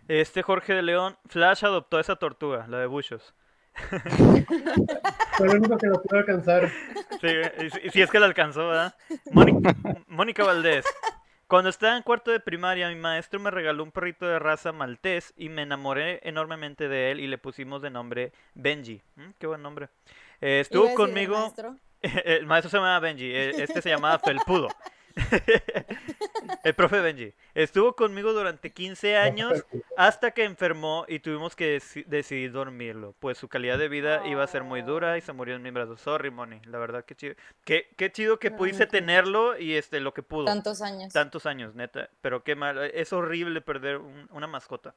Este Jorge de León, Flash adoptó esa tortuga, la de Bushos. Fue lo único que lo pude alcanzar. Sí, y si- y si es que la alcanzó, ¿verdad? Mónica, Mónica Valdés. Cuando estaba en cuarto de primaria, mi maestro me regaló un perrito de raza maltés y me enamoré enormemente de él y le pusimos de nombre Benji. Mm, Qué buen nombre. Eh, estuvo decir, el conmigo. maestro. El maestro se llamaba Benji, e- este se llamaba Felpudo. El profe Benji. Estuvo conmigo durante 15 años hasta que enfermó y tuvimos que deci- decidir dormirlo, pues su calidad de vida iba a ser muy dura y se murió en mi brazo. Sorry, Moni, la verdad que chido. Qué, qué chido que pudiste tenerlo y este lo que pudo. Tantos años. Tantos años, neta. Pero qué mal. Es horrible perder un- una mascota.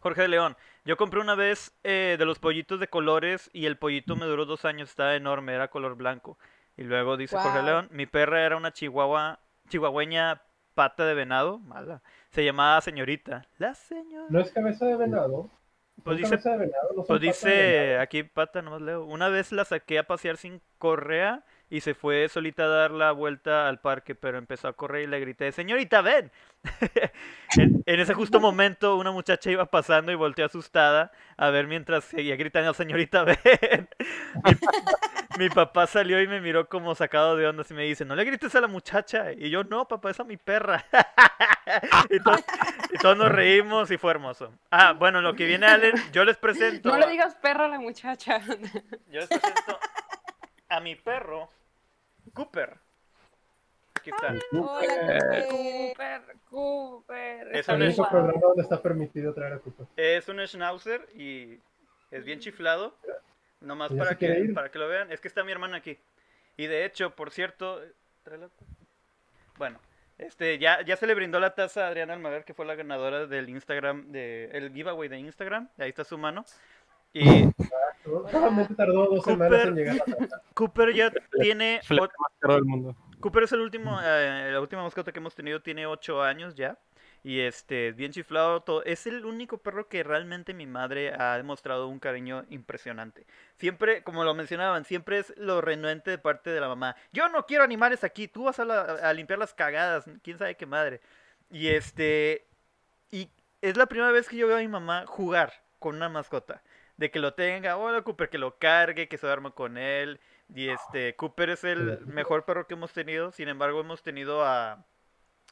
Jorge de León, yo compré una vez eh, de los pollitos de colores y el pollito me duró dos años, estaba enorme, era color blanco. Y luego dice Jorge Guau. León, mi perra era una chihuahua, chihuahueña pata de venado, mala. Se llamaba señorita. La señora. No es cabeza de venado. Pues ¿Son dice, pues dice aquí pata, nomás leo. Una vez la saqué a pasear sin correa y se fue solita a dar la vuelta al parque, pero empezó a correr y le grité, señorita, ven. en, en ese justo momento una muchacha iba pasando y volteó asustada a ver mientras seguía gritando, señorita, ven. mi, mi papá salió y me miró como sacado de ondas y me dice, no le grites a la muchacha. Y yo, no, papá, esa es mi perra. y, to- y todos nos reímos y fue hermoso. Ah, bueno, lo que viene Allen, yo les presento. No a- le digas perra a la muchacha. yo les presento a mi perro, Cooper. Aquí está. Hola, Eh, Cooper. Cooper, Cooper. Es está un donde está permitido traer a Cooper. Es un schnauzer y es bien chiflado. Nomás para que, para que lo vean. Es que está mi hermana aquí. Y de hecho, por cierto, bueno, este ya, ya se le brindó la taza a Adriana Almaguer, que fue la ganadora del Instagram, de, el giveaway de Instagram. Ahí está su mano. Y Solamente tardó dos semanas en llegar a la casa. Cooper ya tiene Flete más caro del mundo. Cooper es el último, eh, la última mascota que hemos tenido, tiene 8 años ya. Y este, bien chiflado todo. Es el único perro que realmente mi madre ha demostrado un cariño impresionante. Siempre, como lo mencionaban, siempre es lo renuente de parte de la mamá. Yo no quiero animales aquí, tú vas a, la- a limpiar las cagadas, quién sabe qué madre. Y este, y es la primera vez que yo veo a mi mamá jugar con una mascota. De que lo tenga, hola Cooper, que lo cargue, que se duerma con él. Y este, Cooper es el mejor perro que hemos tenido. Sin embargo, hemos tenido a.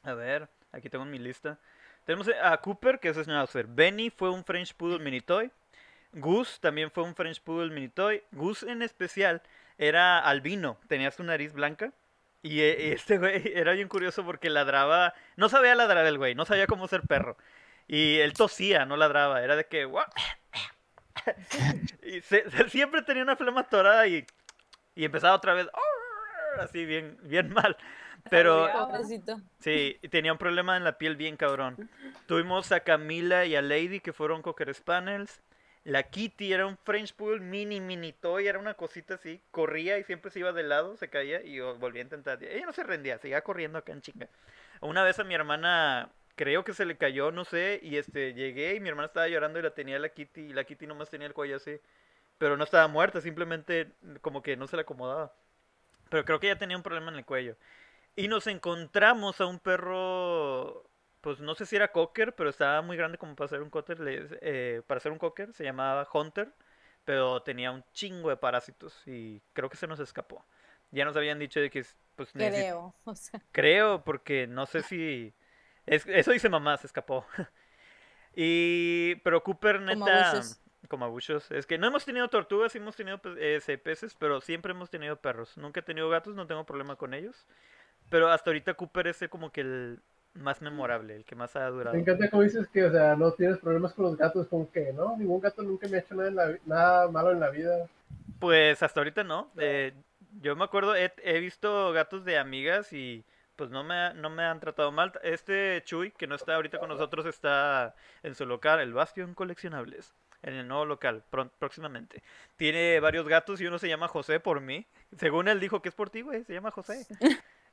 A ver, aquí tengo mi lista. Tenemos a Cooper, que es Schnauzer. Benny fue un French Poodle Mini Toy. Gus también fue un French Poodle Mini Toy. Gus en especial era albino, tenía su nariz blanca. Y eh, este güey era bien curioso porque ladraba. No sabía ladrar el güey, no sabía cómo ser perro. Y él tosía, no ladraba. Era de que. y se- se- siempre tenía una flema atorada y, y empezaba otra vez. Así bien, bien mal. Pero sí, tenía un problema en la piel bien cabrón. Tuvimos a Camila y a Lady que fueron Cocker Spaniels. La Kitty era un French Poodle mini mini toy, era una cosita así, corría y siempre se iba de lado, se caía y oh, volvía a intentar. Ella no se rendía, seguía corriendo acá en chinga. Una vez a mi hermana, creo que se le cayó, no sé, y este llegué y mi hermana estaba llorando y la tenía la Kitty y la Kitty nomás tenía el cuello así. Pero no estaba muerta, simplemente como que no se le acomodaba. Pero creo que ella tenía un problema en el cuello. Y nos encontramos a un perro, pues no sé si era cocker, pero estaba muy grande como para ser un cocker, eh, para ser un cocker, se llamaba Hunter, pero tenía un chingo de parásitos y creo que se nos escapó. Ya nos habían dicho de que pues Creo. O sea, Creo, porque no sé si. Es- eso dice mamá, se escapó. y. Pero Cooper, Como neta. abusos. Como abusos. Es que no hemos tenido tortugas, sí hemos tenido pe- ese, peces, pero siempre hemos tenido perros. Nunca he tenido gatos, no tengo problema con ellos. Pero hasta ahorita Cooper es el como que el más memorable, el que más ha durado. Me encanta cómo dices que, o sea, no tienes problemas con los gatos, como que, ¿no? Ningún gato nunca me ha hecho nada, en la vi- nada malo en la vida. Pues hasta ahorita no. Eh, yo me acuerdo, he, he visto gatos de amigas y pues no me, no me han tratado mal. Este Chuy, que no está ahorita con nosotros, está en su local, el Bastion Coleccionables, en el nuevo local, próximamente. Tiene varios gatos y uno se llama José por mí. Según él dijo que es por ti, güey, se llama José.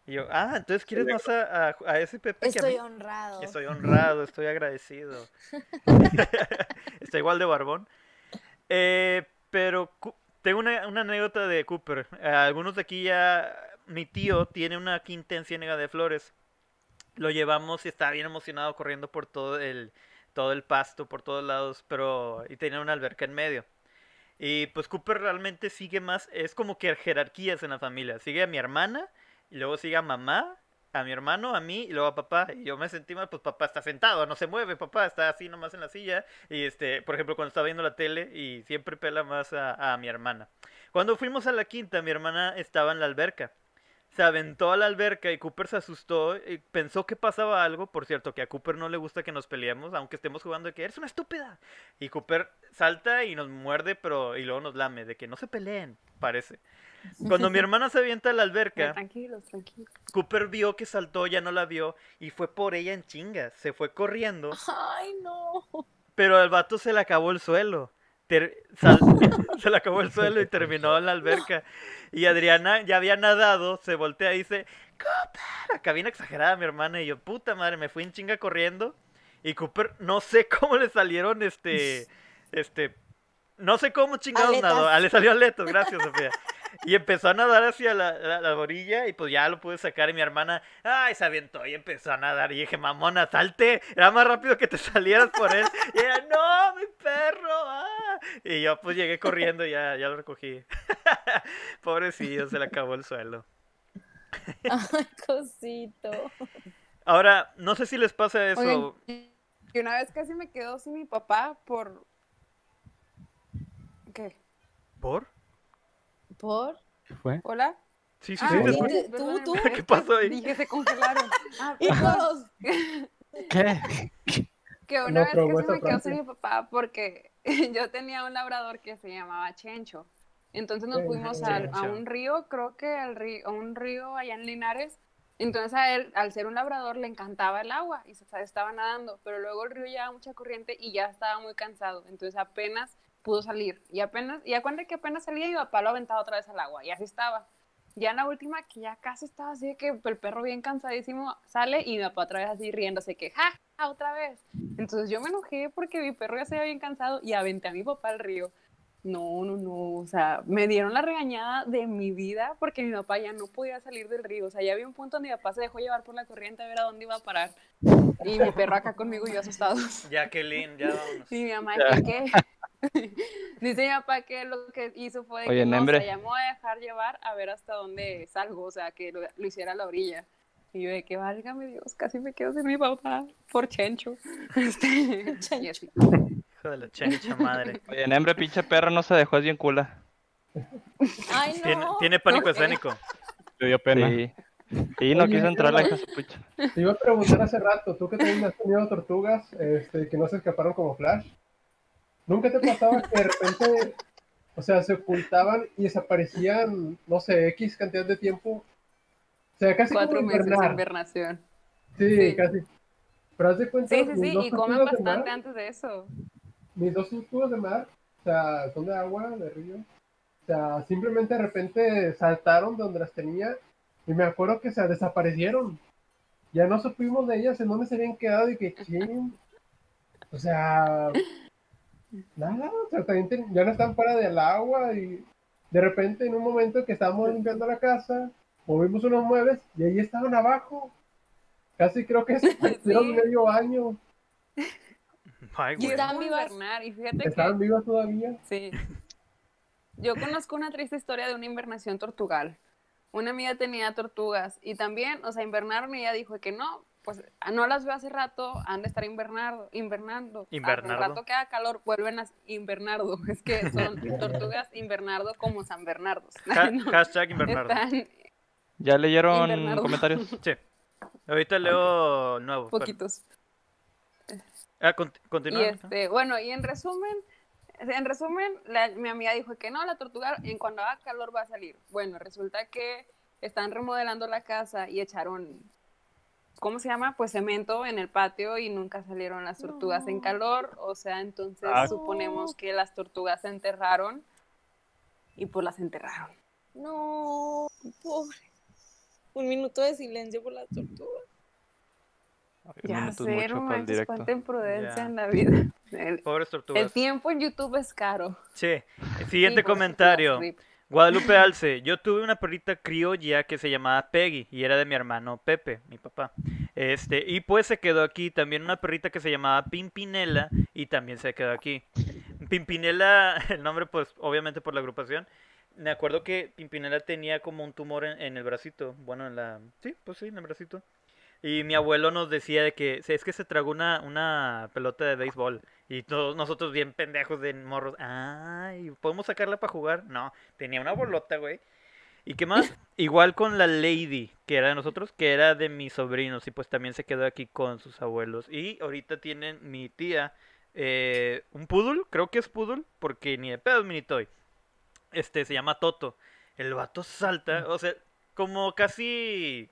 Y yo, ah, entonces quieres más a, a, a ese Pepe que a estoy mí. honrado. Estoy honrado, estoy agradecido. Está igual de barbón. Eh, pero tengo una, una anécdota de Cooper. Eh, algunos de aquí ya. Mi tío tiene una quinta en Ciénega de Flores. Lo llevamos y estaba bien emocionado corriendo por todo el, todo el pasto, por todos lados. pero Y tenía una alberca en medio. Y pues Cooper realmente sigue más. Es como que jerarquías en la familia. Sigue a mi hermana. Luego sigue a mamá. a mi hermano, a mí y luego a papá. Y yo me sentí mal, pues papá está sentado, no se mueve, papá está así nomás en la silla. Y este, por ejemplo, cuando estaba viendo la tele y siempre pela más a, a mi hermana. Cuando fuimos a la quinta, mi hermana estaba en la alberca. Se aventó a la alberca y Cooper se asustó y pensó que pasaba algo. Por cierto, que a Cooper no le gusta que nos peleemos, aunque estemos jugando de que eres una estúpida. Y Cooper salta y nos muerde, pero y luego nos lame, de que no se peleen, parece. Cuando mi hermana se avienta a la alberca, Tranquilos, tranquilos. Cooper vio que saltó, ya no la vio y fue por ella en chingas. Se fue corriendo, Ay, no. pero al vato se le acabó el suelo. Sal- se le acabó el suelo y terminó en la alberca. Y Adriana ya había nadado, se voltea y dice, Cooper, acá bien exagerada mi hermana. Y yo, puta madre, me fui en chinga corriendo. Y Cooper, no sé cómo le salieron este, este, no sé cómo chingados Aletas. nadó. Ah, le salió aletos, gracias Sofía. Y empezó a nadar hacia la, la- la orilla y pues ya lo pude sacar y mi hermana, ay, se aventó y empezó a nadar y dije, mamona, salte, era más rápido que te salieras por él. Y ella, no, mi perro, ah". Y yo pues llegué corriendo y ya, ya lo recogí. Pobrecillo, se le acabó el suelo. Ay, cosito. Ahora, no sé si les pasa eso. Oigan, y una vez casi me quedo sin mi papá por... ¿Qué? ¿Por? ¿Por? ¿Qué fue? ¿Hola? Sí, sí, Ah, sí, te tú, tú. ¿Qué pasó ahí? Dije, se congelaron. Ah, Y todos. ¿Qué? Que una No vez casi esa me quedo sin mi papá porque yo tenía un labrador que se llamaba Chencho. Entonces nos fuimos a un río, creo que al río, a un río allá en Linares. Entonces a él, al ser un labrador, le encantaba el agua y se estaba nadando, pero luego el río llevaba mucha corriente y ya estaba muy cansado. Entonces apenas pudo salir. Y apenas, y a cuenta que apenas salía, mi papá lo aventaba otra vez al agua y así estaba. Ya en la última, que ya casi estaba así de que el perro bien cansadísimo sale y mi papá otra vez así riéndose que ja, ja, otra vez. Entonces yo me enojé porque mi perro ya se había bien cansado y aventé a mi papá al río. No, no, no, o sea, me dieron la regañada de mi vida porque mi papá ya no podía salir del río. O sea, ya había un punto donde mi papá se dejó llevar por la corriente a ver a dónde iba a parar. Y mi perro acá conmigo y yo asustado. Jacqueline, ya vámonos. Y mi mamá, ¿qué qué? Dice mi papá que lo que hizo fue de Oye, que no, me voy a dejar llevar a ver hasta dónde salgo, o sea, que lo, lo hiciera a la orilla. Y yo de que, válgame Dios, casi me quedo sin mi papá por Chencho. Este, y así. Hijo de la chencha madre. Oye, Nembre, pinche perro, no se dejó, es bien cula. Ay, Tiene, no. tiene pánico Ok. escénico. Le dio pena. Sí. Y no Oye, quiso entrar la hija su pucha. Te iba a preguntar hace rato, tú que también has tenido tortugas este, que no se escaparon como Flash. ¿Nunca te pasaba que de repente, o sea, se ocultaban y desaparecían, no sé, X cantidad de tiempo? O sea, casi Cuatro como meses de invernación. Sí, Sí. casi. Pero haz de cuenta, Sí, sí, sí, y comen mar- bastante antes de eso. mis dos tortugas de mar, o sea, son de agua, de río. O sea, simplemente de repente saltaron de donde las tenía y me acuerdo que se desaparecieron. Ya no supimos de ellas en dónde se habían quedado y que ching. O sea, nada, o sea, también ten- ya no están fuera del agua y de repente en un momento que estábamos limpiando la casa, movimos unos muebles y ahí estaban abajo. Casi creo que Sí. medio año. Y están están vivas. invernar, y fíjate Estaban que vivas todavía. Sí. Yo conozco una triste historia de una invernación tortugal. Una amiga tenía tortugas y también, o sea, invernaron y ella dijo que no, pues no las veo hace rato, han de estar invernando, invernando. Invernardo. Al rato que haga calor, vuelven a invernardo. Es que son tortugas invernardo como San Bernardos. Ha- No, hashtag Invernardo. están ¿Ya leyeron Invernardo. comentarios? Sí. Ahorita leo nuevo. pero- poquitos. Ah, cont- continúa. Y este, bueno, y en resumen, en resumen, la- mi amiga dijo que no, la tortuga en cuando haga calor va a salir. Bueno, resulta que están remodelando la casa y echaron, ¿cómo se llama? Pues cemento en el patio y nunca salieron las tortugas en calor. O sea, entonces Ah. suponemos que las tortugas se enterraron y pues las enterraron. No, pobre. Un minuto de silencio por las tortugas. Ya el manches, cuánta imprudencia en la vida. El, Pobres el tortugas. tiempo en YouTube es caro. Sí. Siguiente comentario. Guadalupe Alce, yo tuve una perrita criolla que se llamaba Peggy y era de mi hermano Pepe, mi papá. Este, y pues se quedó aquí también una perrita que se llamaba Pimpinela y también se quedó aquí. Pimpinela, el nombre pues obviamente por la agrupación. me acuerdo que Pimpinela tenía como un tumor en, en el bracito. Bueno, en la... Sí, pues sí, en el bracito. Y mi abuelo nos decía de que "Sí, es que se tragó una, una pelota de béisbol. Y todos nosotros bien pendejos de morros. Ay, ¿podemos sacarla para jugar? No, tenía una bolota, güey. ¿Y qué más? Igual con la Lady, que era de nosotros, que era de mis sobrinos. Y pues también se quedó aquí con sus abuelos. Y ahorita tienen mi tía eh, un poodle, creo que es poodle, porque ni de pedos mini toy. Este se llama Toto. El vato salta, o sea, como casi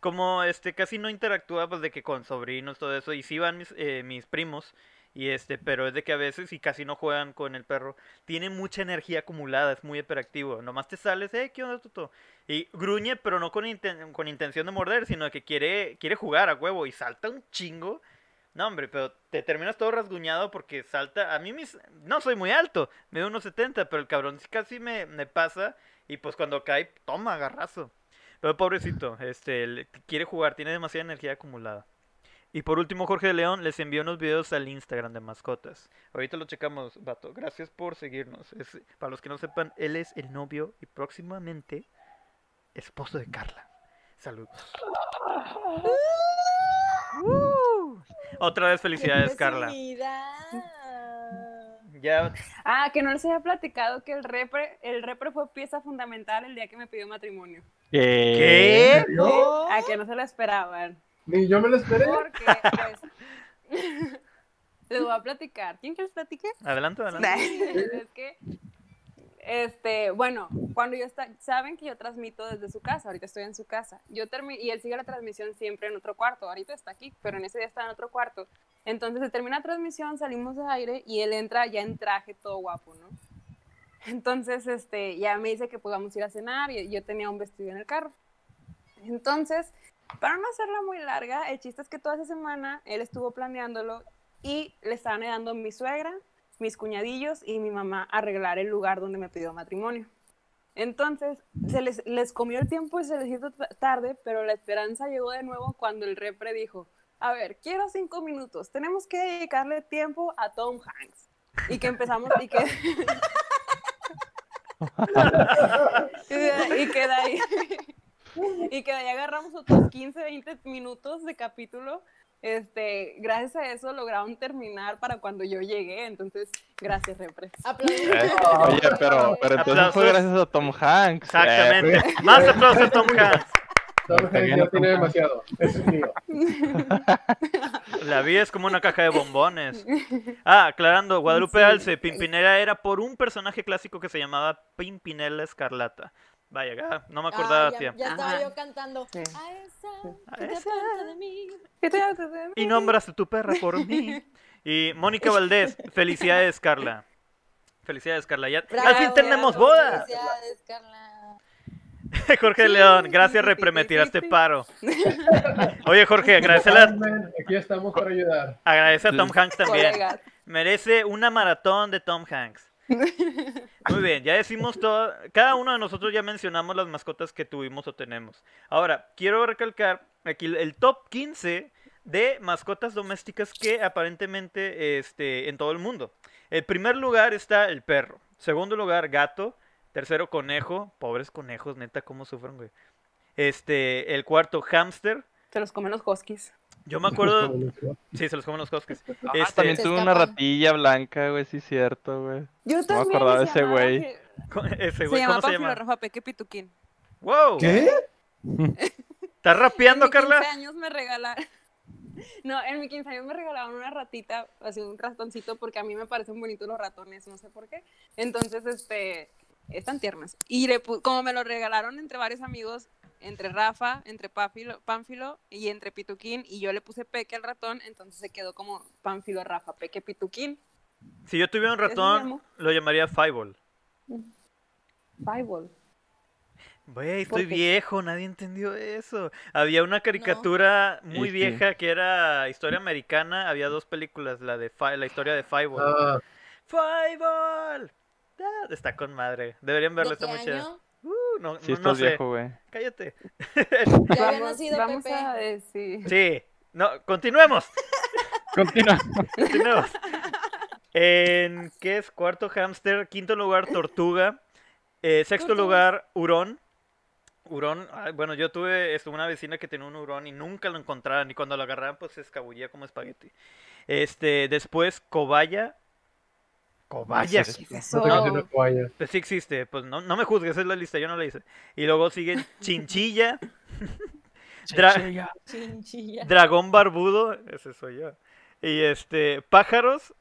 como este casi no interactúa pues de que con sobrinos todo eso y sí van mis, eh, mis primos y este pero es de que a veces y casi no juegan con el perro tiene mucha energía acumulada es muy hiperactivo nomás te sales eh qué onda Toto y gruñe pero no con, con intención de morder sino que quiere quiere jugar a huevo y salta un chingo. No hombre pero te terminas todo rasguñado porque salta a mí mis no soy muy alto me unos 70 pero el cabrón casi me, me pasa y pues cuando cae toma agarrazo pero pobrecito, este, le- quiere jugar, tiene demasiada energía acumulada. Y por último, Jorge de León les envió unos videos al Instagram de mascotas. Ahorita lo checamos, vato. Gracias por seguirnos. Es- para los que no sepan, él es el novio y próximamente esposo de Carla. Saludos. Uh. Otra vez felicidades, ¡Qué Carla. Ya, Ah, que no les había platicado que el repre, el repre fue pieza fundamental el día que me pidió matrimonio. ¿Qué? ¿Yo? A que no se lo esperaban. Ni yo me lo esperé. Porque, pues, les voy a platicar. ¿Quién quieres platicar? Adelante, adelante. es que, este, bueno, cuando yo está, saben que yo transmito desde su casa, ahorita estoy en su casa, yo termi- y él sigue la transmisión siempre en otro cuarto, ahorita está aquí, pero en ese día está en otro cuarto. Entonces se termina la transmisión, salimos de aire y él entra ya en traje todo guapo, ¿no? Entonces, este, ya me dice que podamos ir a cenar y yo tenía un vestido en el carro. Entonces, para no hacerla muy larga, el chiste es que toda esa semana él estuvo planeándolo y le estaban ayudando mi suegra, mis cuñadillos y mi mamá a arreglar el lugar donde me pidió matrimonio. Entonces, se les, les comió el tiempo y se les hizo ta- tarde, pero la esperanza llegó de nuevo cuando el repre dijo, a ver, quiero cinco minutos, tenemos que dedicarle tiempo a Tom Hanks. Y que empezamos, y que... y, de, y que de ahí... y que de ahí agarramos otros 15, 20 minutos de capítulo. Este, gracias a eso lograron terminar para cuando yo llegué. Entonces, gracias, Repre. Aplaudimos. Eh, Oye, pero, pero entonces Aplausos. fue gracias a Tom Hanks. Eh, Exactamente. Más aplausos a Tom Hanks. Tiene demasiado. Eso es mío. La vida es como una caja de bombones. Ah, aclarando, Guadalupe Sí. Alce, Pimpinela era por un personaje clásico que se llamaba Pimpinela Escarlata. Vaya, no me acordaba, Ah, ya, tía. ya estaba Ajá. yo cantando. Sí. A esa A que te esa. aparta de mí. Y nombraste tu perra por mí. Y Mónica Valdés, felicidades, Carla. Felicidades, Carla. Ya, al fin tenemos bravo, boda. Felicidades, Carla. Jorge León, gracias, repre, me tiraste paro. Oye, Jorge, agradecele a, Aquí estamos para ayudar. agradece a Tom Hanks también. Merece una maratón de Tom Hanks. Muy bien, ya decimos todo. Cada uno de nosotros ya mencionamos las mascotas que tuvimos o tenemos. Ahora, quiero recalcar aquí el- el top 15 de mascotas domésticas que aparentemente este, en todo el mundo. El primer lugar está el perro. Segundo lugar, gato. Tercero, conejo. Pobres conejos, neta, cómo sufren, güey. Este, el cuarto, hámster. Se los comen los huskies. Yo me acuerdo. Sí, se los comen los huskies. Ah, Este, también Se tuve una ratilla blanca, güey, sí, cierto, güey. Yo me también. acordaba de se ese llamaba güey. que- ese Se güey, llama ¿cómo se llama? Rafa Peque Pituquín. ¡Wow! ¿Qué? ¿Estás rapeando, en mi 15 Carla? años me regalaron. No, en mi 15 años me regalaron una ratita, así un ratoncito, porque a mí me parecen bonitos los ratones, no sé por qué. Entonces, este, están tiernas. Y le como me lo regalaron entre varios amigos, entre Rafa, entre Pánfilo, Pánfilo y entre Pituquín, y yo le puse Peque al ratón, entonces se quedó como Pánfilo Rafa, Peque Pituquín. Si yo tuviera un ratón, lo llamaría Fireball. Bible. Güey, ¿Por estoy qué? viejo, nadie entendió eso. Había una caricatura muy sí. vieja que era historia americana. Había dos películas, la de Fi- la historia de Fireball. Ah, Fireball. Ah, está con madre. Deberían verla, ¿De está muy chida. año? Uh, no, Sí, no, no estás sé. viejo, güey. Cállate. Ya había nacido vamos Pepe. a decir. Sí. No, continuemos. Continúa. Continuemos. En ¿qué es? Cuarto hámster, quinto lugar tortuga. Eh, sexto lugar, hurón. Hurón, ay, bueno, yo tuve estuve una vecina que tenía un hurón y nunca lo encontraban. Y cuando lo agarraban, pues se escabullía como espagueti. Este, después, cobaya. Cobaya. ¿Qué es ¿Qué es No eso? toalla. Pues sí existe, pues no, no me juzgues, esa es la lista, yo no la hice. Y luego siguen chinchilla, Dra- Chinchilla. dragón barbudo, ese soy yo. Y este, pájaros,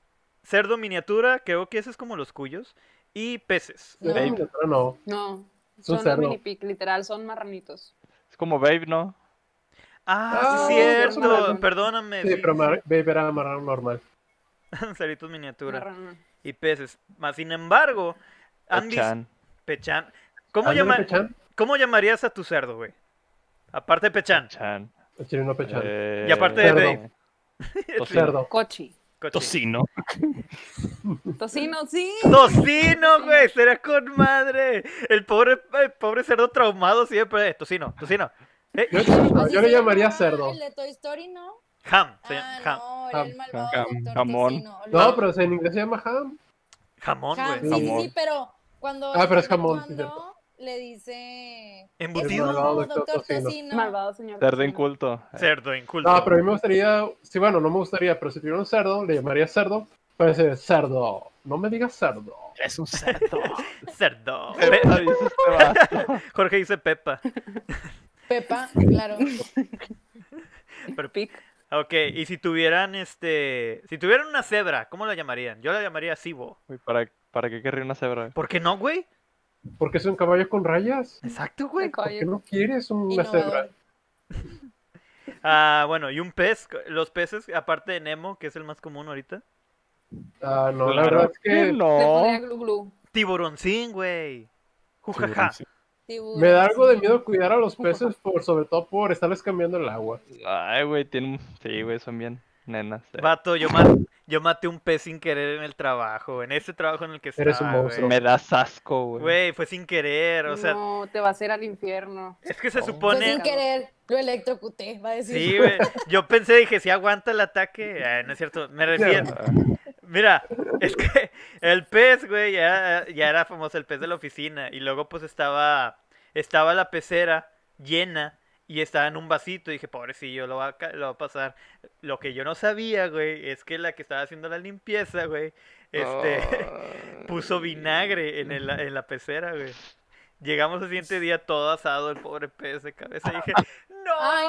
cerdo miniatura, creo que ese es como los cuyos, y peces. No. Babe, no. No, son mini pig, literal, son marranitos. Es como Babe, ¿no? Ah, Ah, sí, es cierto, perdóname. Sí, pero Babe era marrano normal. Cerditos miniatura Marrano. Y peces. Más sin embargo, han Pechan. Pechan. ¿Cómo, Ándale, llama- Pechan. ¿Cómo llamarías a tu cerdo, güey? Aparte de Pechan. Pechan. El chileno Pechan. Eh, Y aparte de Cerdo. Babe. tocino. Cerdo. Cochi. Tocino. Tocino, sí. Tocino, güey, será con madre. El pobre, el pobre cerdo traumado siempre. Tocino, tocino. Eh, Yo, yo le llamaría cerdo. El de Toy Story, ¿no? Ham, se Ah, llama no, el Ham, malvado ham, doctor jamón. Tocino. No, pero en inglés se llama ham. Jamón, güey. sí, Jamón. sí, pero cuando Ah, pero es jamón, le dice Embutido. "Es Malvado doctor doctor Tocino". Tocino. Malvado señor. Cerdo inculto. Cerdo inculto. No, pero a mí me gustaría, sí, bueno, no me gustaría, pero si tuviera un cerdo, le llamaría cerdo. Puede ser cerdo. No me digas cerdo. Es un cerdo. Cerdo. Pepa, Pe- dice este. Jorge dice Pepa. Pepa, claro. Pero- Pig. Ok, y si tuvieran este. Si tuvieran una cebra, ¿cómo la llamarían? Yo la llamaría Sibo. Uy, ¿para, ¿Para qué querría una cebra? ¿Por qué no, güey? Porque es un caballo con rayas. Exacto, güey. ¿Por qué no quieres una cebra? Ah, bueno, y un pez. Los peces, aparte de Nemo, que es el más común ahorita. Ah, no, la verdad es que no. glu glu. Tiburoncín, güey. Jujaja. Tiburón, me da algo de miedo cuidar a los peces, por, sobre todo por estarles cambiando el agua. Ay, güey, tienen... Sí, güey, son bien nenas. eh. Vato, yo, ma- yo maté un pez sin querer en el trabajo, en ese trabajo en el que estaba. Eres un monstruo. Me das asco, güey. Güey, fue sin querer, o sea, no, te va a hacer al infierno. es que se supone... sin querer, lo electrocuté, va a decir. Sí, güey, yo pensé, dije, si aguanta el ataque, Ah, no es cierto, me refiero... Mira, es que el pez, güey, ya, ya era famoso, el pez de la oficina, y luego pues estaba, estaba la pecera llena, y estaba en un vasito, y dije, pobrecillo, lo va, a, lo va a pasar. Lo que yo no sabía, güey, es que la que estaba haciendo la limpieza, güey, este... Puso vinagre en, el- en la pecera, güey. Llegamos el siguiente día todo asado, el pobre pez de cabeza. Y dije, ¡No! Ay,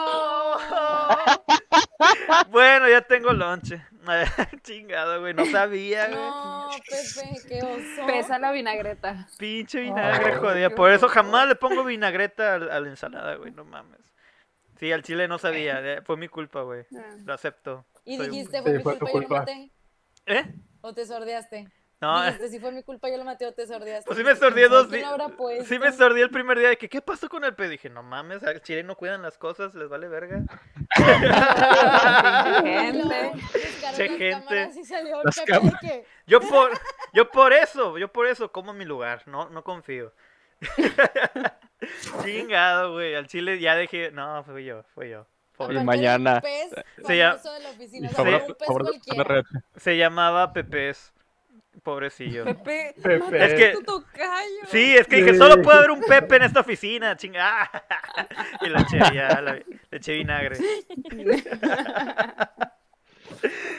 bueno, ya tengo lonche. Chingado, güey, no sabía, güey. No, Pepe, qué oso. Pesa la vinagreta. Pinche vinagre, jodida. qué Por eso jamás le pongo vinagreta a, a la ensalada, güey, no mames. Sí, al chile no sabía, eh, fue mi culpa, güey. Ah. Lo acepto. Y Soy un- dijiste, Sí, fue mi fue tu culpa, lo culpa. maté. ¿Eh? O te sordeaste. No, Dijiste, si fue mi culpa, yo lo maté o te sordeaste. Pues sí me sordié dos ¿Quién días. Sí me sordí el primer día de que, ¿qué pasó con el pez? Dije, no mames, al chile no cuidan las cosas, les vale verga. Gente. Che, gente. que... Yo por, yo por eso, yo por eso como en mi lugar, no, no confío. Chingado, güey, al chile ya dejé, no, fui yo, fui yo. Pobre. Y mañana- pez Se llama- famoso de la oficina, Y o sea, favor, era un pez favor de cualquiera. red. Se llamaba Pepes, pobrecillo. Pepe, Pepe. no Es que- tu tocayo. Sí, es que dije, solo puede haber un Pepe en esta oficina, chingada. Y le eché ya, la- le eché vinagre.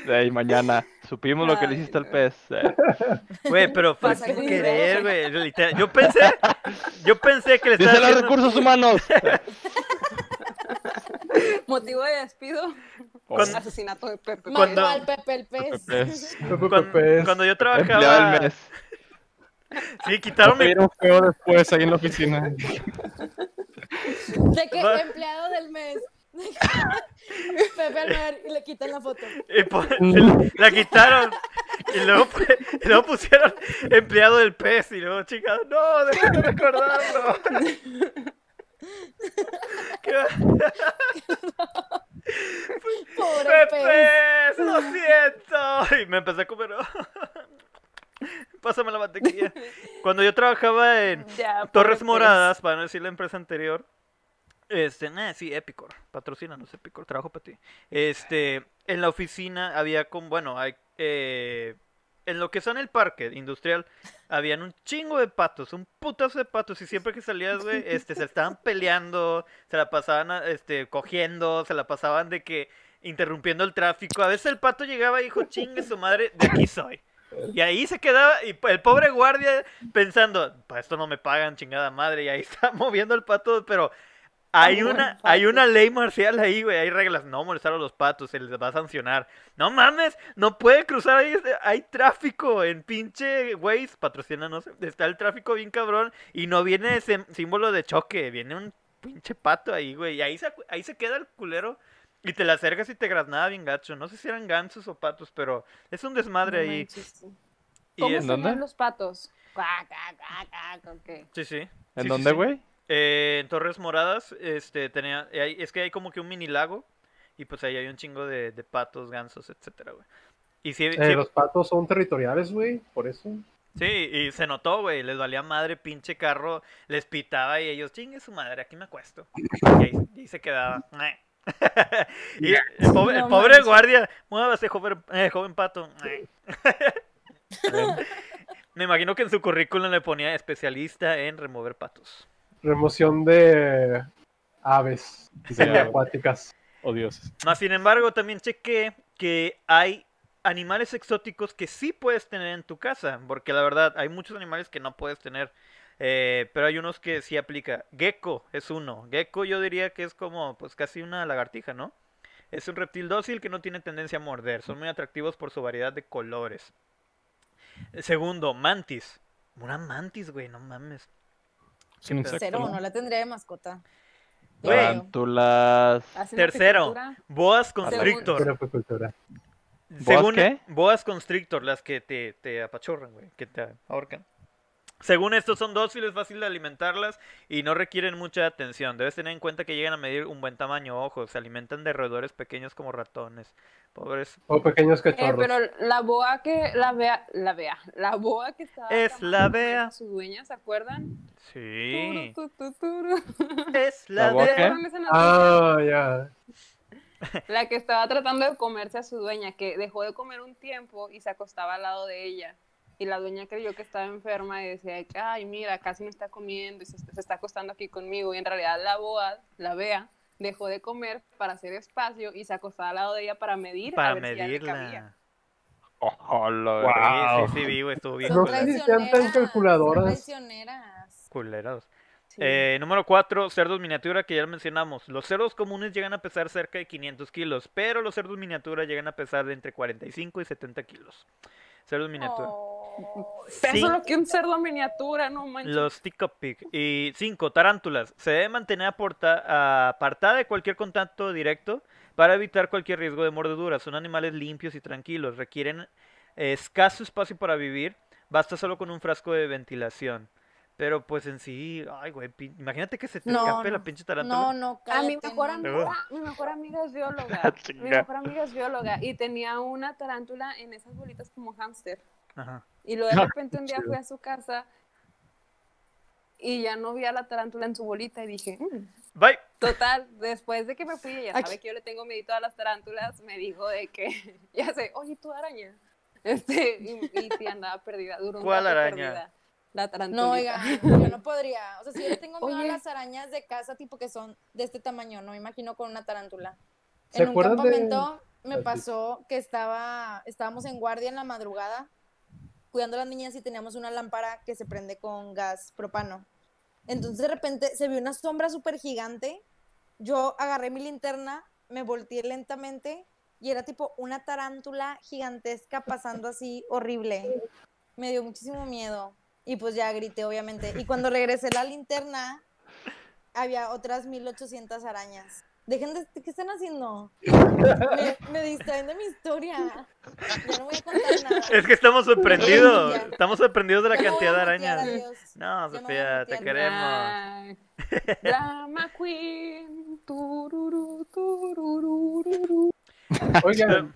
Ey, mañana. Supimos lo que le hiciste al güey. pez. eh. Güey, pero fue sin que- querer, güey. Yo pensé, yo pensé que le estaba Dice los recursos humanos. Motivo de despido. Cuando- Asesinato de Pepe. Cuando- al Pepe el pez. Pez. Pepe, Cuando, Pepe. cuando yo trabajaba... del mes. Sí, quitaron mi... Pedir feo después ahí en la oficina. De que empleado del mes. Pepe al ver y le quitan la foto. y la quitaron. Y luego, y luego pusieron empleado del pez. Y luego, chicas, no, dejen de recordarlo. ¿Qué? Pobre pez. Pepe, lo siento. Y me empecé a comer. Pásame la mantequilla. Cuando yo trabajaba en Ya, Torres Moradas, para no decir la empresa anterior. Este, sí, Epicor, patrocínanos Epicor, trabajo para ti. Este, en la oficina había con, bueno, hay, eh, en lo que son el parque industrial, habían un chingo de patos, un putazo de patos, y siempre que salías, güey, este, se estaban peleando, se la pasaban, este, cogiendo, se la pasaban de que interrumpiendo el tráfico. A veces el pato llegaba y dijo, chingue su madre, de aquí soy. Y ahí se quedaba, y el pobre guardia pensando, para esto no me pagan, chingada madre, y ahí está moviendo el pato, pero hay una, hay una ley marcial ahí, güey, hay reglas, no molestar a los patos, se les va a sancionar. No mames, no puede cruzar ahí, hay tráfico en pinche Waze, patrocínanos, está el tráfico bien cabrón, y no viene ese símbolo de choque, viene un pinche pato ahí, güey, y ahí se, ahí se queda el culero. Y te le acercas y te graznaba bien gacho. No sé si eran gansos o patos, pero es un desmadre No ahí. manches, sí. Y ¿Cómo es- se ¿Dónde? los patos? Sí, sí. ¿En Sí, dónde, sí. güey? Eh, en Torres Moradas, este, tenía, hay- es que hay como que un mini lago y pues ahí hay un chingo de, de patos, gansos, etcétera, güey. Y sí, Eh, los patos son territoriales, güey, por eso. sí, y se notó, güey, les valía madre pinche carro, les pitaba y ellos, chingue su madre, aquí me acuesto. Y ahí, y ahí se quedaba. y el pobre, el guardia, muévase, joven, eh, joven pato. Me imagino que en su currículum le ponía especialista en remover patos. Remoción de aves Sí, semiacuáticas. Oh, dioses. Más sin embargo, también chequé que hay animales exóticos que sí puedes tener en tu casa, porque la verdad hay muchos animales que no puedes tener, eh, pero hay unos que sí aplica. Gecko es uno. Gecko yo diría que es como pues casi una lagartija, ¿no? Es un reptil dócil que no tiene tendencia a morder. Son muy atractivos por su variedad de colores. Segundo, mantis. Una mantis, güey, no mames. Es un pedo? insecto, Cero, ¿no? no la tendría de mascota. Tarántulas. Tercero, boas constrictor. Según qué? boas constrictor, las que te, te apachorran, güey, que te ahorcan. Según estos son dóciles, fácil de alimentarlas y no requieren mucha atención. Debes tener en cuenta que llegan a medir un buen tamaño, ojo, se alimentan de roedores pequeños como ratones. Pobres. O pequeños Eh, cachorros. pero la boa que, la vea, la vea, la boa que estaba Es la Bea. Su dueña, ¿se acuerdan? Sí. Turu, tu, tu, turu. Es ¿La noticia? Ah, ya. La que estaba tratando de comerse a su dueña, que dejó de comer un tiempo y se acostaba al lado de ella. Y la dueña creyó que estaba enferma y decía, que, ay, mira, casi me está comiendo y se, se está acostando aquí conmigo. Y en realidad la boa, la Bea, dejó de comer para hacer espacio y se acostaba al lado de ella para medir. a Para ver si ya medirla. Ojalá, Wow. Sí, sí, sí, vi, güey, estuvo bien No sé si sean tan calculadoras. Sí. Eh, número 4, cerdos miniatura que ya lo mencionamos. Los cerdos comunes llegan a pesar cerca de 500 kilos, pero los cerdos miniatura llegan a pesar de entre 45 y 70 kilos. Cerdos miniatura. Oh, Peso sí. lo que un cerdo miniatura, no manches. Los Tico Pig. Y 5. Tarántulas. Se debe mantener aporta- apartada de cualquier contacto directo para evitar cualquier riesgo de mordedura. Son animales limpios y tranquilos. Requieren eh, escaso espacio para vivir. Basta solo con un frasco de ventilación. Pero pues en sí, ay güey, pin- imagínate que se te No, escape la pinche tarántula. No, no, A mi cállate, mejor, no. amiga, mi mejor amiga es bióloga. mi Chinga. mejor amiga es bióloga y tenía una tarántula en esas bolitas como hámster. Ajá. Y luego de repente un día fui a su casa y ya no vi a la tarántula en su bolita y dije, "Mm". Bye. total, después de que me fui, Aquí- sabe que yo le tengo miedo a las tarántulas, me dijo de que, ya sé, oye, tu araña. Este, y, y sí andaba perdida, duró ¿Cuál araña? perdida. La tarántula. No, oiga, yo no podría. O sea, si yo tengo miedo Oye. a las arañas de casa, tipo que son de este tamaño, no me imagino con una tarántula. ¿Se En un acuerdan de- campamento me pasó que estaba, estábamos en guardia en la madrugada, cuidando a las niñas y teníamos una lámpara que se prende con gas propano. Entonces de repente se vio una sombra súper gigante. Yo agarré mi linterna, me volteé lentamente y era tipo una tarántula gigantesca pasando así horrible. Me dio muchísimo miedo. Y pues ya grité, obviamente. Y cuando regresé la linterna, había otras 1800 arañas. Dejen de... ¿Qué están haciendo? Me, me distraen de mi historia. Ya no voy a contar nada. Es que estamos sorprendidos. Estamos sorprendidos de la Ya cantidad de arañas. No, Ya Sofía, te queremos. Drama Queen. tururú, tururú. Oigan,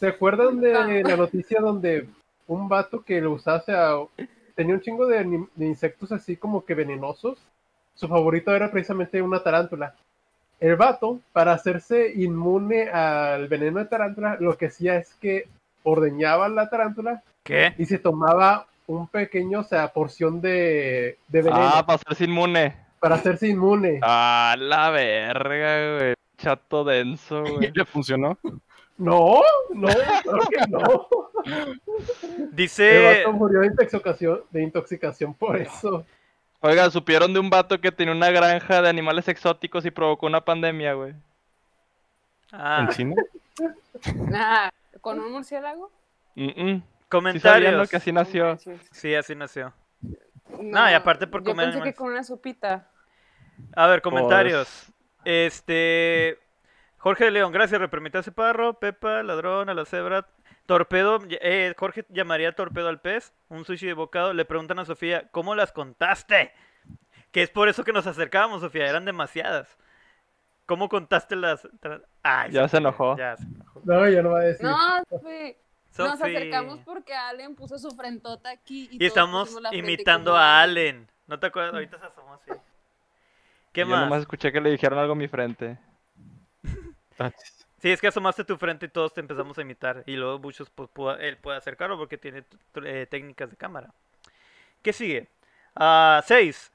¿se acuerdan de la noticia donde un vato que lo usase a... tenía un chingo de, insectos así como que venenosos? Su favorito era precisamente una tarántula. El vato, para hacerse inmune al veneno de tarántula, lo que hacía es que ordeñaba la tarántula ¿Qué? y se tomaba un pequeño, o sea, porción de, de veneno Ah, para hacerse inmune. para hacerse inmune. Ah, la verga, güey. Chato denso, ¿Y güey. le funcionó? No, no, claro que no. El Dice. vato murió de intoxicación, de intoxicación por eso. Oiga, ¿supieron de un vato que tenía una granja de animales exóticos y provocó una pandemia, güey? Ah, ¿En China? Ah, ¿Con un murciélago? Mm, mm. ¿Sí comentarios. lo que así nació? manches. Sí, así nació. No, y aparte por yo comer pensé animales. que con una sopita. A ver, comentarios. Pues, Este. Jorge de León, gracias, repermítase Parro, Pepa, Ladrón, a la cebra, Torpedo, eh, Jorge llamaría torpedo al pez, un sushi de bocado, le preguntan a Sofía, ¿cómo las contaste? Que es por eso que nos acercábamos, Sofía, eran demasiadas. ¿Cómo contaste las...? Ay, Ya se enojó. Ya se enojó. No, ya no va a decir. No, Nos acercamos porque Allen puso su frentota aquí. Y, Y estamos imitando como a Allen. ¿No te acuerdas? Ahorita se asomó así. ¿Qué Yo más? nomás escuché que le dijeron algo a mi frente. Sí, es que asomaste tu frente y todos te empezamos a imitar. Y luego muchos, pues, él puede acercarlo porque tiene eh, técnicas de cámara. ¿Qué sigue? Ah, seis.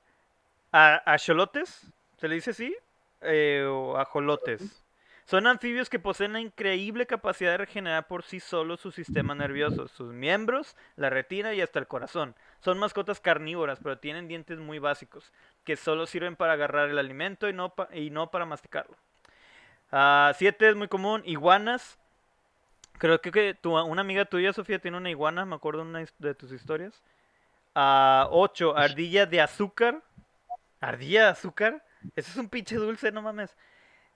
A Axolotes, ¿se le dice así? Eh, o ajolotes. Son anfibios que poseen una increíble capacidad de regenerar por sí solos su sistema nervioso, sus miembros, la retina y hasta el corazón. Son mascotas carnívoras, pero tienen dientes muy básicos, que solo sirven para agarrar el alimento y no, pa- y no para masticarlo. Ah, siete es muy común, iguanas. Creo que, que tu, una amiga tuya, Sofía, tiene una iguana, me acuerdo de una de tus historias. Ah, ocho, ardilla de azúcar. ¿Ardilla de azúcar? Eso es un pinche dulce, no mames.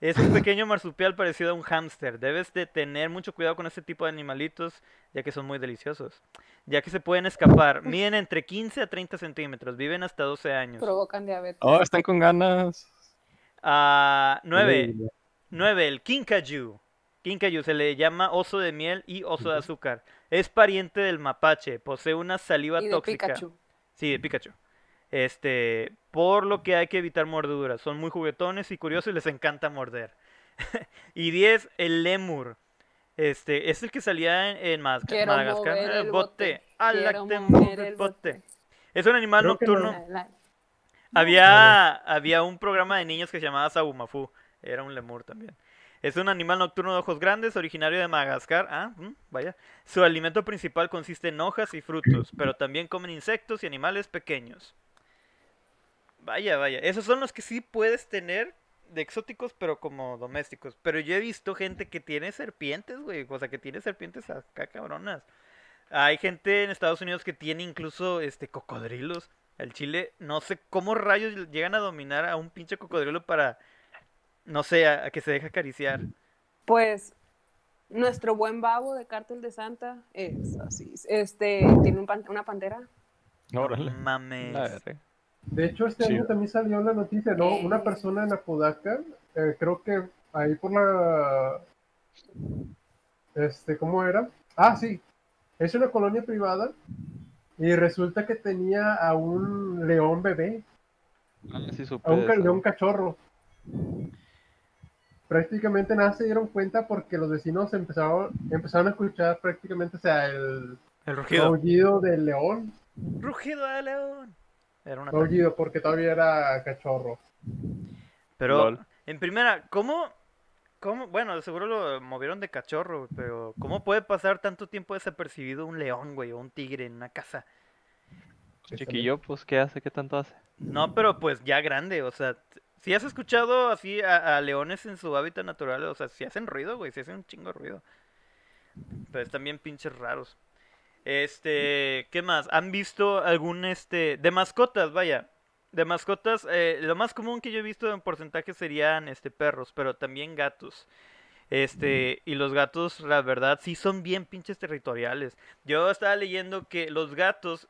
Es un pequeño marsupial parecido a un hámster. Debes de tener mucho cuidado con este tipo de animalitos, ya que son muy deliciosos. Ya que se pueden escapar. Miden entre 15 a 30 centímetros. Viven hasta 12 años. Provocan diabetes. Oh, están con ganas. Ah, 9. 9. El kinkajou. Kinkajou se le llama oso de miel y oso de azúcar. Es pariente del mapache. Posee una saliva Y de tóxica. Pikachu. Sí, de Pikachu. Este, por lo que hay que evitar mordeduras. Son muy juguetones y curiosos y les encanta morder. y 10, el lemur. Este, es el que salía en, en Madga- Quiero Madagascar. mover Eh, el bote. bote. mover el bote. Es un animal Creo que no. nocturno. La- la- Había, había un programa de niños que se llamaba Sabumafu. Era un lemur también. Es un animal nocturno de ojos grandes, originario de Madagascar. Ah, mm, vaya. Su alimento principal consiste en hojas y frutos, pero también comen insectos y animales pequeños. Vaya, vaya. Esos son los que sí puedes tener de exóticos, pero como domésticos. Pero yo he visto gente que tiene serpientes, güey. O sea, que tiene serpientes acá cabronas. Hay gente en Estados Unidos que tiene incluso este cocodrilos. El chile, no sé cómo rayos llegan a dominar a un pinche cocodrilo para, no sé, a, a que se deje acariciar. Pues nuestro buen babo de Cártel de Santa es así. Este tiene un pan- una pantera. Órale. Mames. De hecho, este Sí. año también salió la noticia, ¿no? Una persona en Apodaca, eh, creo que ahí por la... Este, ¿cómo era? Ah, sí. Es una colonia privada y resulta que tenía a un león bebé, Ah, sí supe a un león cachorro. Prácticamente nada se dieron cuenta porque los vecinos empezaron, empezaron a escuchar prácticamente, o sea, el El rugido. del león. Rugido de león. Era una Aullido, porque todavía era cachorro. Pero, Lol. en primera, ¿cómo, cómo, bueno, seguro lo movieron de cachorro, pero ¿cómo puede pasar tanto tiempo desapercibido un león, güey, o un tigre en una casa? Chiquillo, pues, ¿qué hace? ¿Qué tanto hace? No, pero pues ya grande, o sea, si has escuchado así a, leones en su hábitat natural, o sea, si hacen ruido, güey, si hacen un chingo de ruido. Pero están bien pinches raros. Este, ¿qué más? ¿Han visto algún, este, de mascotas, vaya? De mascotas, eh, lo más común que yo he visto en porcentaje serían, este, perros, pero también gatos. Este, y los gatos, la verdad, sí son bien pinches territoriales. Yo estaba leyendo que los gatos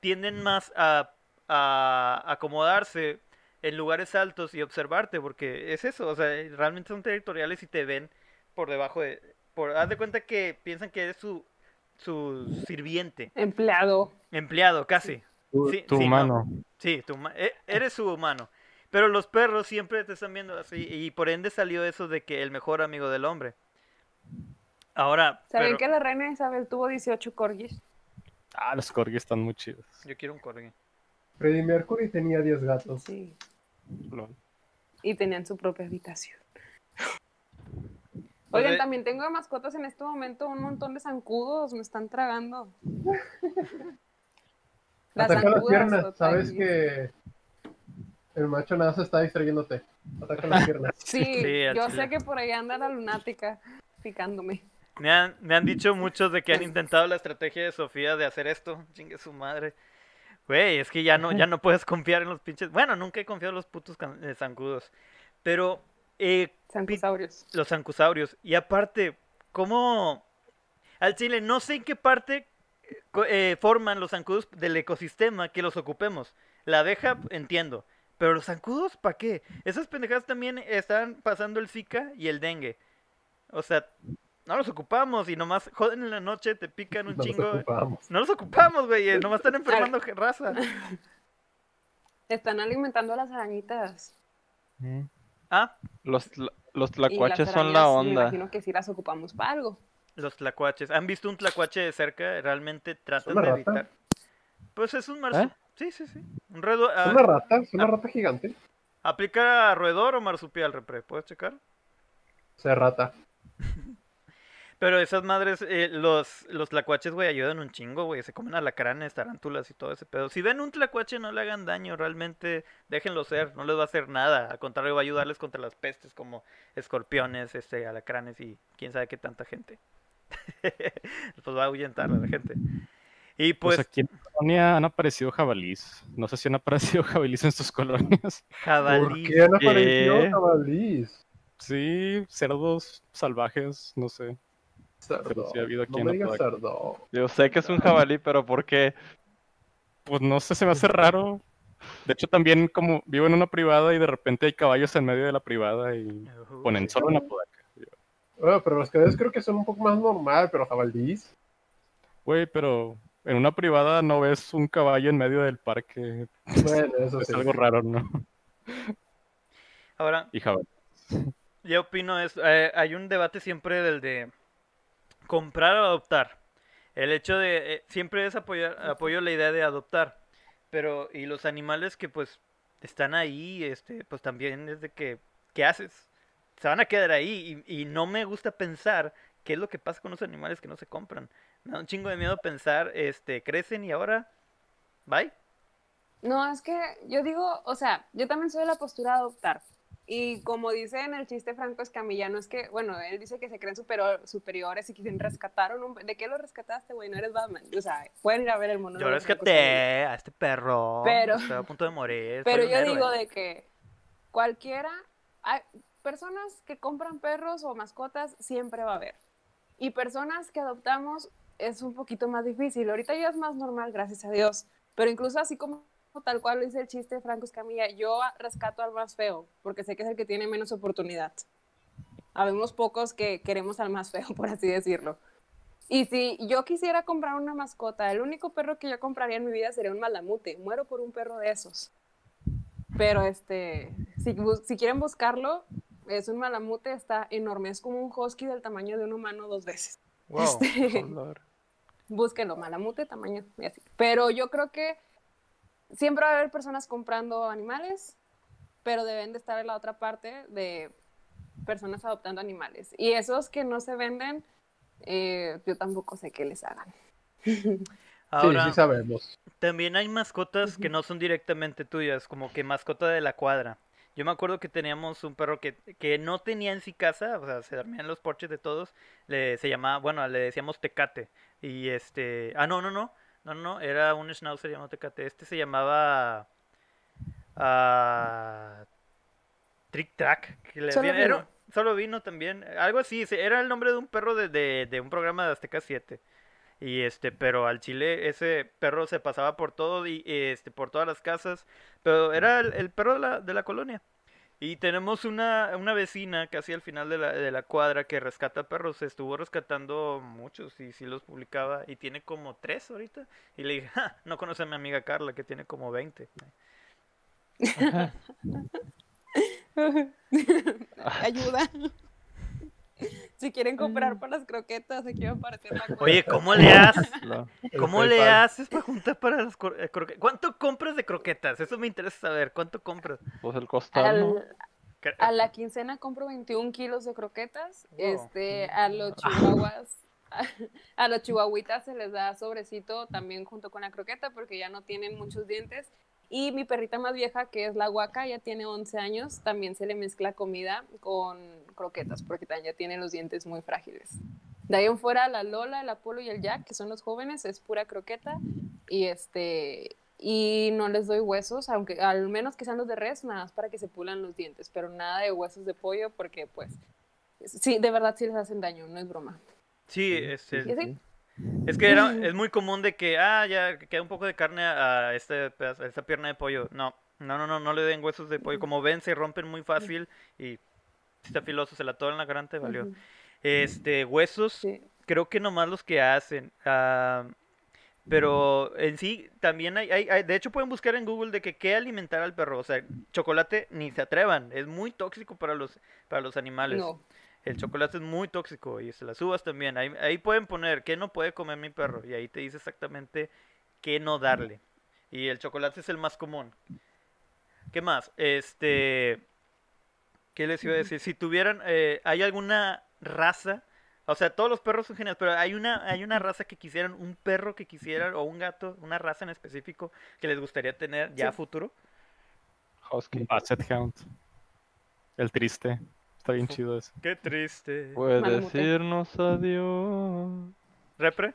tienden más a, a acomodarse en lugares altos y observarte, porque es eso, o sea, realmente son territoriales y te ven por debajo de... Por, haz de cuenta que piensan que eres su, su sirviente, Empleado. empleado, casi. Tu, Sí, tu sí, no. humano. Sí, tu e- eres su humano. Pero los perros siempre te están viendo así y por ende salió eso de que el mejor amigo del hombre. Ahora, ¿Saben pero- que la reina Isabel tuvo 18 corgis? Ah, los corgis están muy chidos. Yo quiero un corgi. Freddie Mercury tenía 10 gatos. Sí. Lol. Y tenían su propia habitación. Pues Oigan, de- también tengo de mascotas en este momento un montón de zancudos, me están tragando. Las Ataca las zancudas, piernas. Sabes que el macho nada se está distrayéndote. Ataca las piernas. Sí, yo chile. sé que por ahí anda la lunática picándome. Me han, me han dicho muchos de que han intentado la estrategia de Sofía de hacer esto. Chingue su madre. Güey, es que ya no, ya no puedes confiar en los pinches. Bueno, nunca he confiado en los putos eh, zancudos. Pero, eh, Zancusaurios. los zancusaurios. Y aparte, ¿cómo? Al chile, no sé en qué parte eh, forman los zancudos del ecosistema que los ocupemos. La abeja, entiendo. Pero los zancudos, ¿para qué? Esas pendejadas también están pasando el Zika y el dengue. O sea, no los ocupamos y nomás joden en la noche, te pican un No chingo. ocupamos. No los ocupamos, güey. eh, Nomás están enfermando raza. Están alimentando a las arañitas. Ah, Los, los tlacuaches son la arañas, Me onda. imagino que sí las ocupamos para algo. los tlacuaches. ¿Han visto un tlacuache de cerca? Realmente tratan una de rata? evitar. Pues es un marsupial. ¿Eh? Sí, sí, sí. Un redo... Es ah, una rata, es una ah. rata gigante. ¿Aplica a roedor o marsupial, repre? ¿Puedes checar? O sea, rata. Pero esas madres, eh, los, los tlacuaches, güey, ayudan un chingo, güey. Se comen alacranes, tarántulas y todo ese pedo. Si ven un tlacuache, no le hagan daño, realmente déjenlo ser, no les va a hacer nada. Al contrario, va a ayudarles contra las pestes como escorpiones, este, alacranes y quién sabe qué tanta gente. pues va a ahuyentar a la gente. Y Pues, pues, aquí en la colonia han aparecido jabalís. No sé si han aparecido jabalís en sus colonias. ¿Por jabalí. qué han aparecido ¿Qué? jabalís? Sí, cerdos salvajes, no sé. Cerdo. sí ha habido aquí no en me digas Apodaca. cerdo. Yo sé que es un jabalí, pero ¿por qué? Pues no sé, se me hace raro. De hecho, también como vivo en una privada y de repente hay caballos en medio de la privada y ponen solo en Apodaca. Bueno, pero los caballos creo que son un poco más normal, pero jabalís. Güey, pero en una privada no ves un caballo en medio del parque. Bueno, eso Es sí. algo raro, ¿no? Ahora, Y jabalí. Yo opino es, eh, hay un debate siempre del de comprar o adoptar. El hecho de eh, siempre es apoyar, apoyo la idea de adoptar, pero y los animales que pues están ahí, este, pues también es de que ¿qué haces? Se van a quedar ahí y, y no me gusta pensar qué es lo que pasa con los animales que no se compran. Me da un chingo de miedo pensar, este, crecen y ahora bye. No, es que yo digo, o sea, yo también soy de la postura de adoptar. Y como dice en el chiste Franco Escamilla, no es que, bueno, él dice que se creen superior- superiores y quieren rescatar a un... ¿De qué lo rescataste, güey? No eres Batman. O sea, pueden ir a ver el mono. Yo rescaté a este perro, Pero- estaba a punto de morir. Pero yo héroe. digo de que cualquiera, hay personas que compran perros o mascotas, siempre va a haber. Y personas que adoptamos es un poquito más difícil. Ahorita ya es más normal, gracias a Dios. Pero incluso así como tal cual lo dice el chiste de Franco Escamilla, yo rescato al más feo, porque sé que es el que tiene menos oportunidad. Habemos pocos que queremos al más feo, por así decirlo. Y si yo quisiera comprar una mascota, el único perro que yo compraría en mi vida sería un malamute. Muero por un perro de esos. Pero este, si, quieren buscarlo, es un malamute, está enorme, es como un husky del tamaño de un humano dos veces. Wow. Este, búsquenlo, malamute, tamaño. Pero yo creo que siempre va a haber personas comprando animales, pero deben de estar en la otra parte de personas adoptando animales. Y esos que no se venden, eh, yo tampoco sé qué les hagan. Ahora, Sí, sí sabemos. También hay mascotas que no son directamente tuyas, como que mascota de la cuadra. Yo me acuerdo que teníamos un perro que, que no tenía en sí casa, o sea, se dormía en los porches de todos, le, se llamaba, bueno, le decíamos Tecate. Y este, ah, no, no, no, no, no, era un schnauzer llamado Tecate. Este se llamaba ah, Trick Track. que le Solo era- vino. solo vino también, algo así, era el nombre de un perro de, de, de un programa de Azteca 7. Y este, pero al chile ese perro se pasaba por todo y este por todas las casas, pero era el, el perro de la, de la colonia. Y tenemos una, una vecina casi al final de la, de la cuadra que rescata perros, estuvo rescatando muchos y sí los publicaba y tiene como tres ahorita. Y le dije, "Ja, no conoce a mi amiga Carla que tiene como 20. Ayuda. Si quieren comprar para las croquetas, aquí va a aparecer la cuenta. Oye, ¿cómo le haces? ¿Cómo le haces para juntar para las eh, croquetas? ¿Cuánto compras de croquetas? Eso me interesa saber. ¿Cuánto compras? Pues el costado. Al- a la quincena compro 21 kilos de croquetas. Wow. Este, a los chihuahuas, a, los chihuahuitas se les da sobrecito también junto con la croqueta porque ya no tienen muchos dientes. Y mi perrita más vieja, que es la guaca, ya tiene 11 años, también se le mezcla comida con croquetas porque también ya tiene los dientes muy frágiles. De ahí en fuera, la Lola, el Apolo y el Jack, que son los jóvenes, es pura croqueta. Y este y no les doy huesos, aunque al menos que sean los de res, nada más para que se pulan los dientes, pero nada de huesos de pollo porque pues sí, de verdad sí les hacen daño, no es broma. Sí, este, Y así, es que era, es muy común de que, ah, ya queda un poco de carne a este a esta pierna de pollo. No, no, no, no, no le den huesos de pollo. Como ven, se rompen muy fácil y si está filoso, se la atoran en la garganta valió. Este, huesos, sí. creo que nomás los que hacen. ah, pero en sí, también hay, hay- hay- de hecho pueden buscar en Google de que qué alimentar al perro. O sea, chocolate ni se atrevan, es muy tóxico para los, para los animales. No. El chocolate es muy tóxico y se las uvas también. Ahí, ahí pueden poner qué no puede comer mi perro y ahí te dice exactamente qué no darle. Y el chocolate es el más común. ¿Qué más? Este, ¿qué les iba a decir? Si tuvieran, eh, ¿hay alguna raza? O sea, todos los perros son geniales, pero hay una, hay una raza que quisieran, un perro que quisieran, o un gato, una raza en específico que les gustaría tener ya a futuro. Husky. Basset Hound. El triste. Está bien chido eso. Qué triste. Puede decirnos adiós. ¿Repre?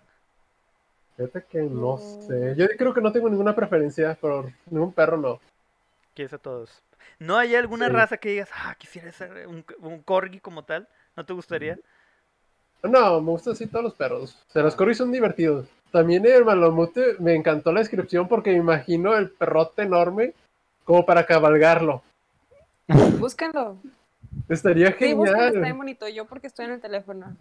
Fíjate que no sé. Yo creo que no tengo ninguna preferencia por ningún perro, no. Quieres a todos. ¿No hay alguna Sí. raza que digas, ah, quisiera ser un, un corgi como tal? ¿No te gustaría? No, me gustan así todos los perros. O sea, los corgis son divertidos. También el malamute me encantó la descripción porque me imagino el perrote enorme como para cabalgarlo. Búsquenlo. Estaría Sí, búsquenlo, está bien genial. bonito. Yo porque estoy en el teléfono.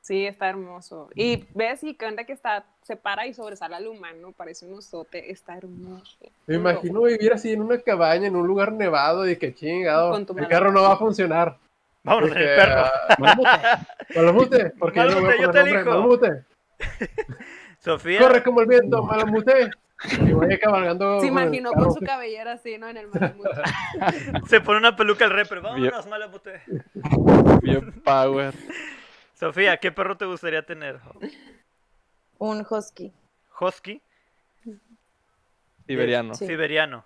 Sí, está hermoso. Y ves y canta que está, se para y sobresale al humano, parece un osote, está hermoso. Me imagino vivir así en una cabaña, en un lugar nevado y que chingado, el carro no va a funcionar. Vámonos en el Porque, perro. ah, Malamute, porque yo no voy Malamute, a yo poner te nombre, elijo. Malamute. Sofía. Corre como el viento, Malamute. Y voy cabalgando. Se imaginó con su cabellera así, ¿no? En el malamute. Se pone una peluca al repre. Vámonos, malamute. Bien power. Sofía, ¿qué perro te gustaría tener? Un husky. ¿Husky? Siberiano. Sí. Siberiano.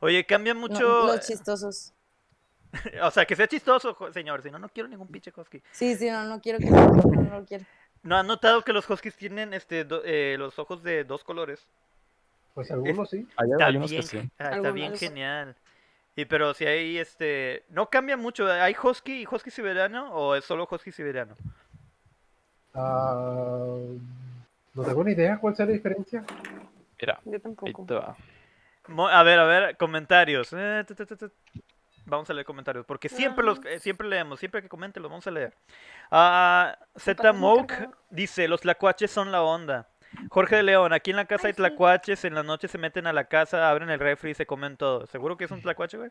Oye, cambia No, mucho. los chistosos. o sea, que sea chistoso, señor. Si no, no quiero ningún pinche husky. Sí, sí, no, no quiero que no, no lo quiero. ¿No han notado que los huskies tienen este do- eh, los ojos de dos colores? Pues algunos sí. Hay, Está hay bien, que sí. ah, está Algunos. bien genial. Y pero si hay este, no cambia mucho, ¿hay husky y husky siberiano o es solo husky siberiano? Ah, no tengo ni idea cuál sea la diferencia. Mira, Yo tampoco. A ver, a ver, comentarios. Eh. Vamos a leer comentarios, porque siempre los eh, siempre leemos, siempre que comenten los vamos a leer. Ah, Z Moke dice, los tlacuaches son la onda. Jorge de León, aquí en la casa hay tlacuaches, en la noche se meten a la casa, abren el refri y se comen todo. ¿Seguro que es un tlacuache, güey?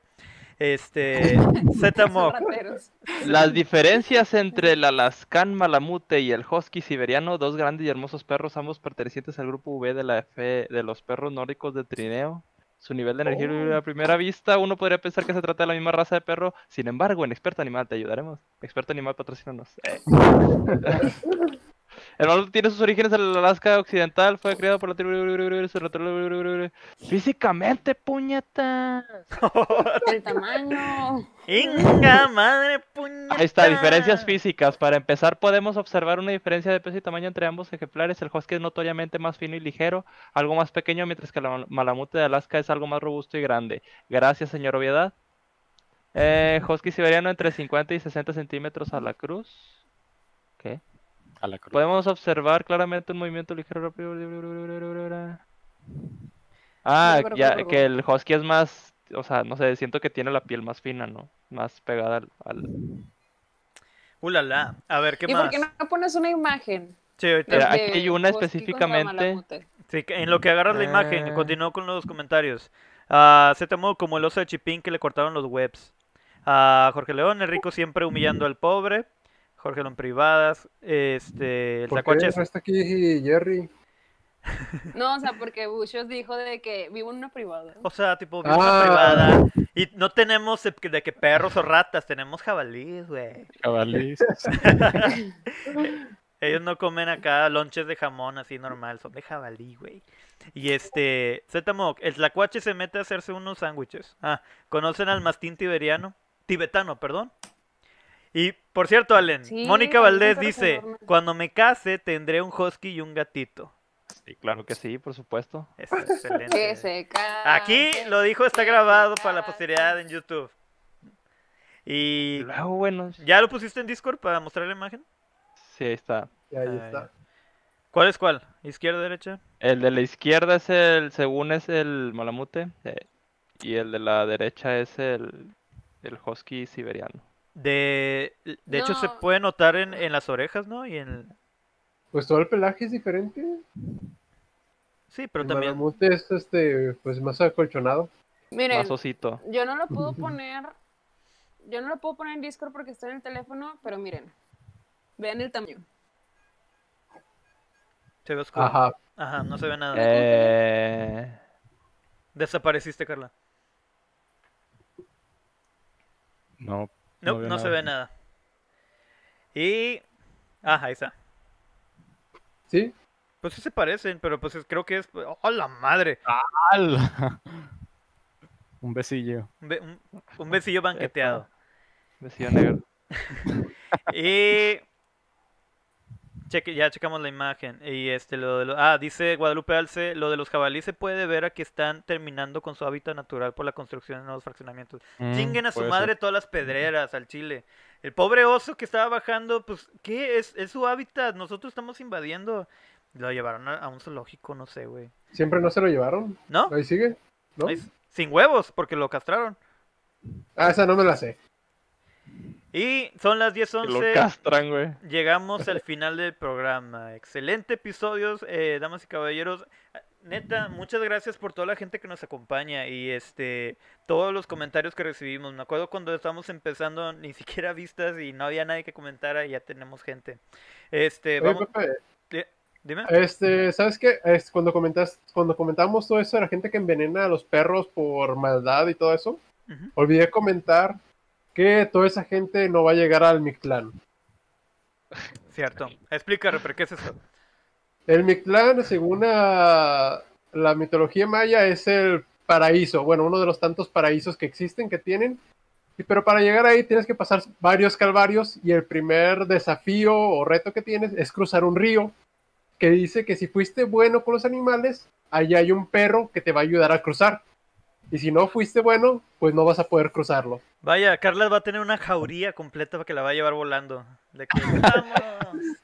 Este, Z Son Moke, rateros. Las diferencias entre el Alaskan Malamute y el Husky Siberiano, dos grandes y hermosos perros, ambos pertenecientes al grupo V de la F de los perros nórdicos de trineo. Su nivel de energía Oh. a primera vista, uno podría pensar que se trata de la misma raza de perro. Sin embargo, en Experto Animal te ayudaremos. Experto Animal patrocínanos. Eh. El malamute tiene sus orígenes en el Alaska Occidental, fue creado por la tribu Físicamente, puñetas. El tamaño. ¡Inga madre puñeta! Ahí está, diferencias físicas. Para empezar, podemos observar una diferencia de peso y tamaño entre ambos ejemplares. El husky es notoriamente más fino y ligero, algo más pequeño, mientras que el mal- malamute de Alaska es algo más robusto y grande. Gracias, señor Obviedad. Eh, husky siberiano entre 50 y 60 centímetros a la cruz. ¿Qué? A la cruz. Podemos observar claramente un movimiento ligero rápido. Ah, ya que el husky es más, o sea, no sé, siento que tiene la piel más fina, ¿no? Más pegada al, al- ¡Ulala! A ver, ¿qué ¿Y más? por qué no pones una imagen? Sí, ahorita- aquí hay una específicamente. sí, en lo que agarras la imagen, Eh. continúo con los comentarios. Ah, se tomó como el oso de Chipín que le cortaron los webs. A Jorge León, el rico siempre humillando al pobre. Jorge León Privadas. Este, el ¿Por qué no está aquí Jerry? No, o sea, porque Bushos dijo de que vivo en una privada. O sea, tipo, vida Ah. privada. Y no tenemos de que- perros o ratas, tenemos jabalíes, güey. Jabalís. Ellos no comen acá lonches de jamón así normal, son de jabalí, güey. Y este, Zetamok, el tlacuache se mete a hacerse unos sándwiches. Ah, ¿conocen al mastín tiberiano? Tibetano, perdón. Y, por cierto, Allen, Sí, Mónica Valdés dice, cuando me case tendré un husky y un gatito. Sí, claro que sí, por supuesto. Es excelente. Que se cante, Aquí lo dijo, está grabado para la posteridad en YouTube. Y luego, bueno, ¿ya lo pusiste en Discord para mostrar la imagen? sí, ahí está. Ahí Ah, está. ¿Cuál es cuál? ¿Izquierda, derecha? El de la izquierda es el, según es el malamute, eh, y el de la derecha es el, el husky siberiano. De, de hecho, se puede notar en, en las orejas, ¿no? Y en... Pues todo el pelaje es diferente. Sí, pero el también... malamute es este, pues más acolchonado. Miren, Más osito. yo no lo puedo poner, yo no lo puedo poner en Discord porque está en el teléfono, pero miren, vean el tamaño. Se ve oscuro. Ajá. Ajá. no se ve nada. Eh, Desapareciste, Carla. No. No, no se ve nada. Y... Ah, ahí está. ¿Sí? Pues sí se parecen, pero pues es- creo que es... ¡Oh, la madre! ¡Al! Un besillo. Un, be- un- un besillo banqueteado. vestido negro. Y cheque, ya checamos la imagen. Y este lo de lo- ah, dice Guadalupe Alce, lo de los jabalíes se puede ver a que están terminando con su hábitat natural por la construcción de nuevos fraccionamientos. Mm, Chinguen a su madre ser. todas las pedreras al chile. El pobre oso que estaba bajando, pues, ¿qué? Es, es su hábitat. Nosotros estamos invadiendo. Lo llevaron a, a un zoológico, no sé, güey. ¿Siempre no se lo llevaron? ¿No? Ahí sigue. ¿No? Ahí sin huevos, porque lo castraron. Ah, esa no me la sé. Y son las Que lo 10.11. castran, güey. Llegamos al final del programa. Excelente episodios, eh, damas y caballeros. Neta, muchas gracias por toda la gente que nos acompaña y este todos los comentarios que recibimos. Me acuerdo cuando estábamos empezando, ni siquiera vistas y no había nadie que comentara y ya tenemos gente. Este, Oye, vamos, Pepe, di- dime. este, ¿sabes qué? Es, cuando comentas, cuando comentamos todo eso de la gente que envenena a los perros por maldad y todo eso, Ujú. olvidé comentar que toda esa gente no va a llegar al Mictlán. Cierto. Explica, Reper, ¿qué es eso? El Mictlán, según la, la mitología maya, es el paraíso, bueno, uno de los tantos paraísos que existen, que tienen. Pero para llegar ahí tienes que pasar varios calvarios y el primer desafío o reto que tienes es cruzar un río que dice que si fuiste bueno con los animales, allá hay un perro que te va a ayudar a cruzar. Y si no fuiste bueno, pues no vas a poder cruzarlo. Vaya, Carla va a tener una jauría completa para que la va a llevar volando. De que, ¡Vamos!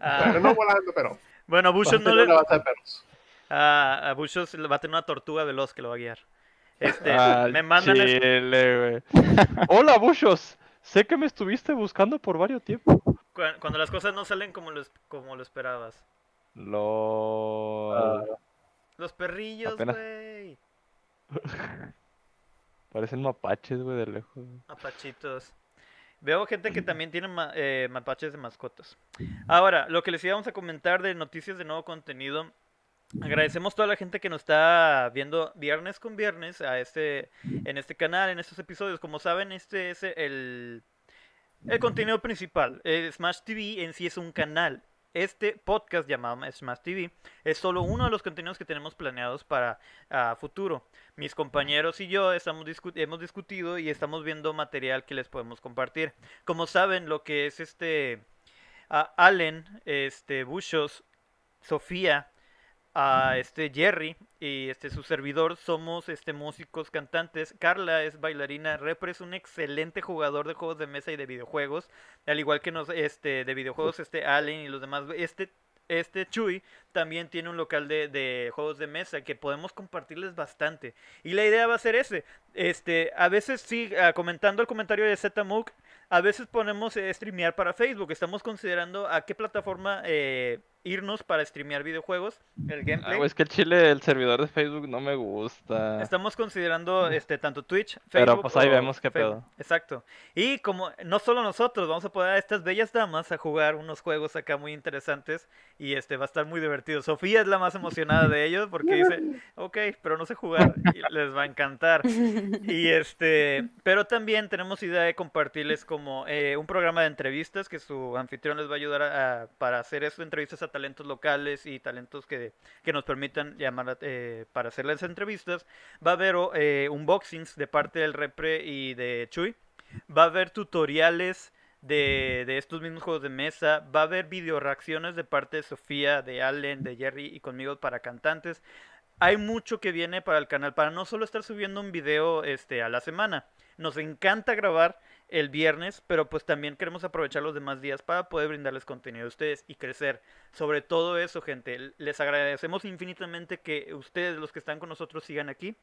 Ah, Bueno, no volando, pero bueno, a Bushos no le, perros. A, a Bushos le va a tener una tortuga veloz que lo va a guiar. Este, Al me mandan chile, güey. Hola, Bushos. Sé que me estuviste buscando por varios tiempos. cu- cuando las cosas no salen como lo, como lo esperabas. Lo... Los perrillos, Apenas- güey. Parecen mapaches, güey, de lejos. Mapachitos. Veo gente que también tiene eh, mapaches de mascotas. Ahora, lo que les íbamos a comentar de noticias de nuevo contenido. Agradecemos a toda la gente que nos está viendo viernes con viernes a este, en este canal, en estos episodios. Como saben, este es el, el contenido principal. El Smash TV en sí es un canal. Este podcast llamado Smash TV es solo uno de los contenidos que tenemos planeados para ah, futuro. Mis compañeros y yo estamos hemos discutido y estamos viendo material que les podemos compartir. Como saben, lo que es este ah, Allen, este Bushos, Sofía, a este Jerry y este su servidor. Somos este músicos cantantes. Carla es bailarina. Repre es un excelente jugador de juegos de mesa y de videojuegos. Al igual que nos este de videojuegos este Allen y los demás. Este este Chuy también tiene un local de, de juegos de mesa que podemos compartirles bastante. Y la idea va a ser ese. Este a veces sí ah, comentando el comentario de Zmook a veces ponemos eh, streamear para Facebook. Estamos considerando a qué plataforma eh, irnos para streamear videojuegos, el Ah, gameplay. es que el chile, el servidor de Facebook no me gusta. Estamos considerando este tanto Twitch, Facebook. Pero, pues, ahí o vemos qué Facebook. pedo. Exacto. Y como no solo nosotros, vamos a poner a estas bellas damas a jugar unos juegos acá muy interesantes y este va a estar muy divertido. Sofía es la más emocionada de ellos porque dice, ok, pero no sé jugar y les va a encantar. Y este, pero también tenemos idea de compartirles como eh, un programa de entrevistas que su anfitrión les va a ayudar a, a- para hacer eso, entrevistas a talentos locales y talentos que, que nos permitan llamar eh, para hacerles entrevistas. Va a haber eh, unboxings de parte del Repre y de Chuy. Va a haber tutoriales de, de estos mismos juegos de mesa. Va a haber video reacciones de parte de Sofía, de Allen, de Jerry y conmigo para cantantes. Hay mucho que viene para el canal, para no solo estar subiendo un video este, a la semana. Nos encanta grabar el viernes, pero pues también queremos aprovechar los demás días para poder brindarles contenido a ustedes y crecer. Sobre todo eso, gente, les agradecemos infinitamente que ustedes, los que están con nosotros, sigan aquí.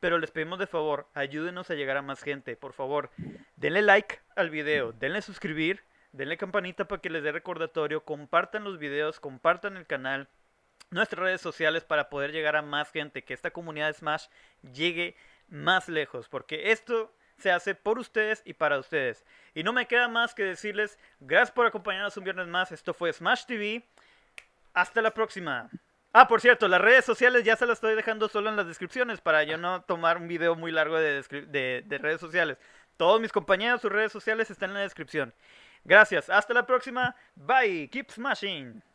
Pero les pedimos de favor, ayúdenos a llegar a más gente. Por favor, denle like al video, denle suscribir, denle campanita para que les dé recordatorio, compartan los videos, compartan el canal, nuestras redes sociales para poder llegar a más gente, que esta comunidad de Smash llegue más lejos, porque esto se hace por ustedes y para ustedes. Y no me queda más que decirles gracias por acompañarnos un viernes más. Esto fue Smash TV. Hasta la próxima. Ah, por cierto, las redes sociales ya se las estoy dejando solo en las descripciones para yo no tomar un video muy largo de, redes sociales. Todos mis compañeros, sus redes sociales están en la descripción. Gracias, hasta la próxima. Bye, keep smashing.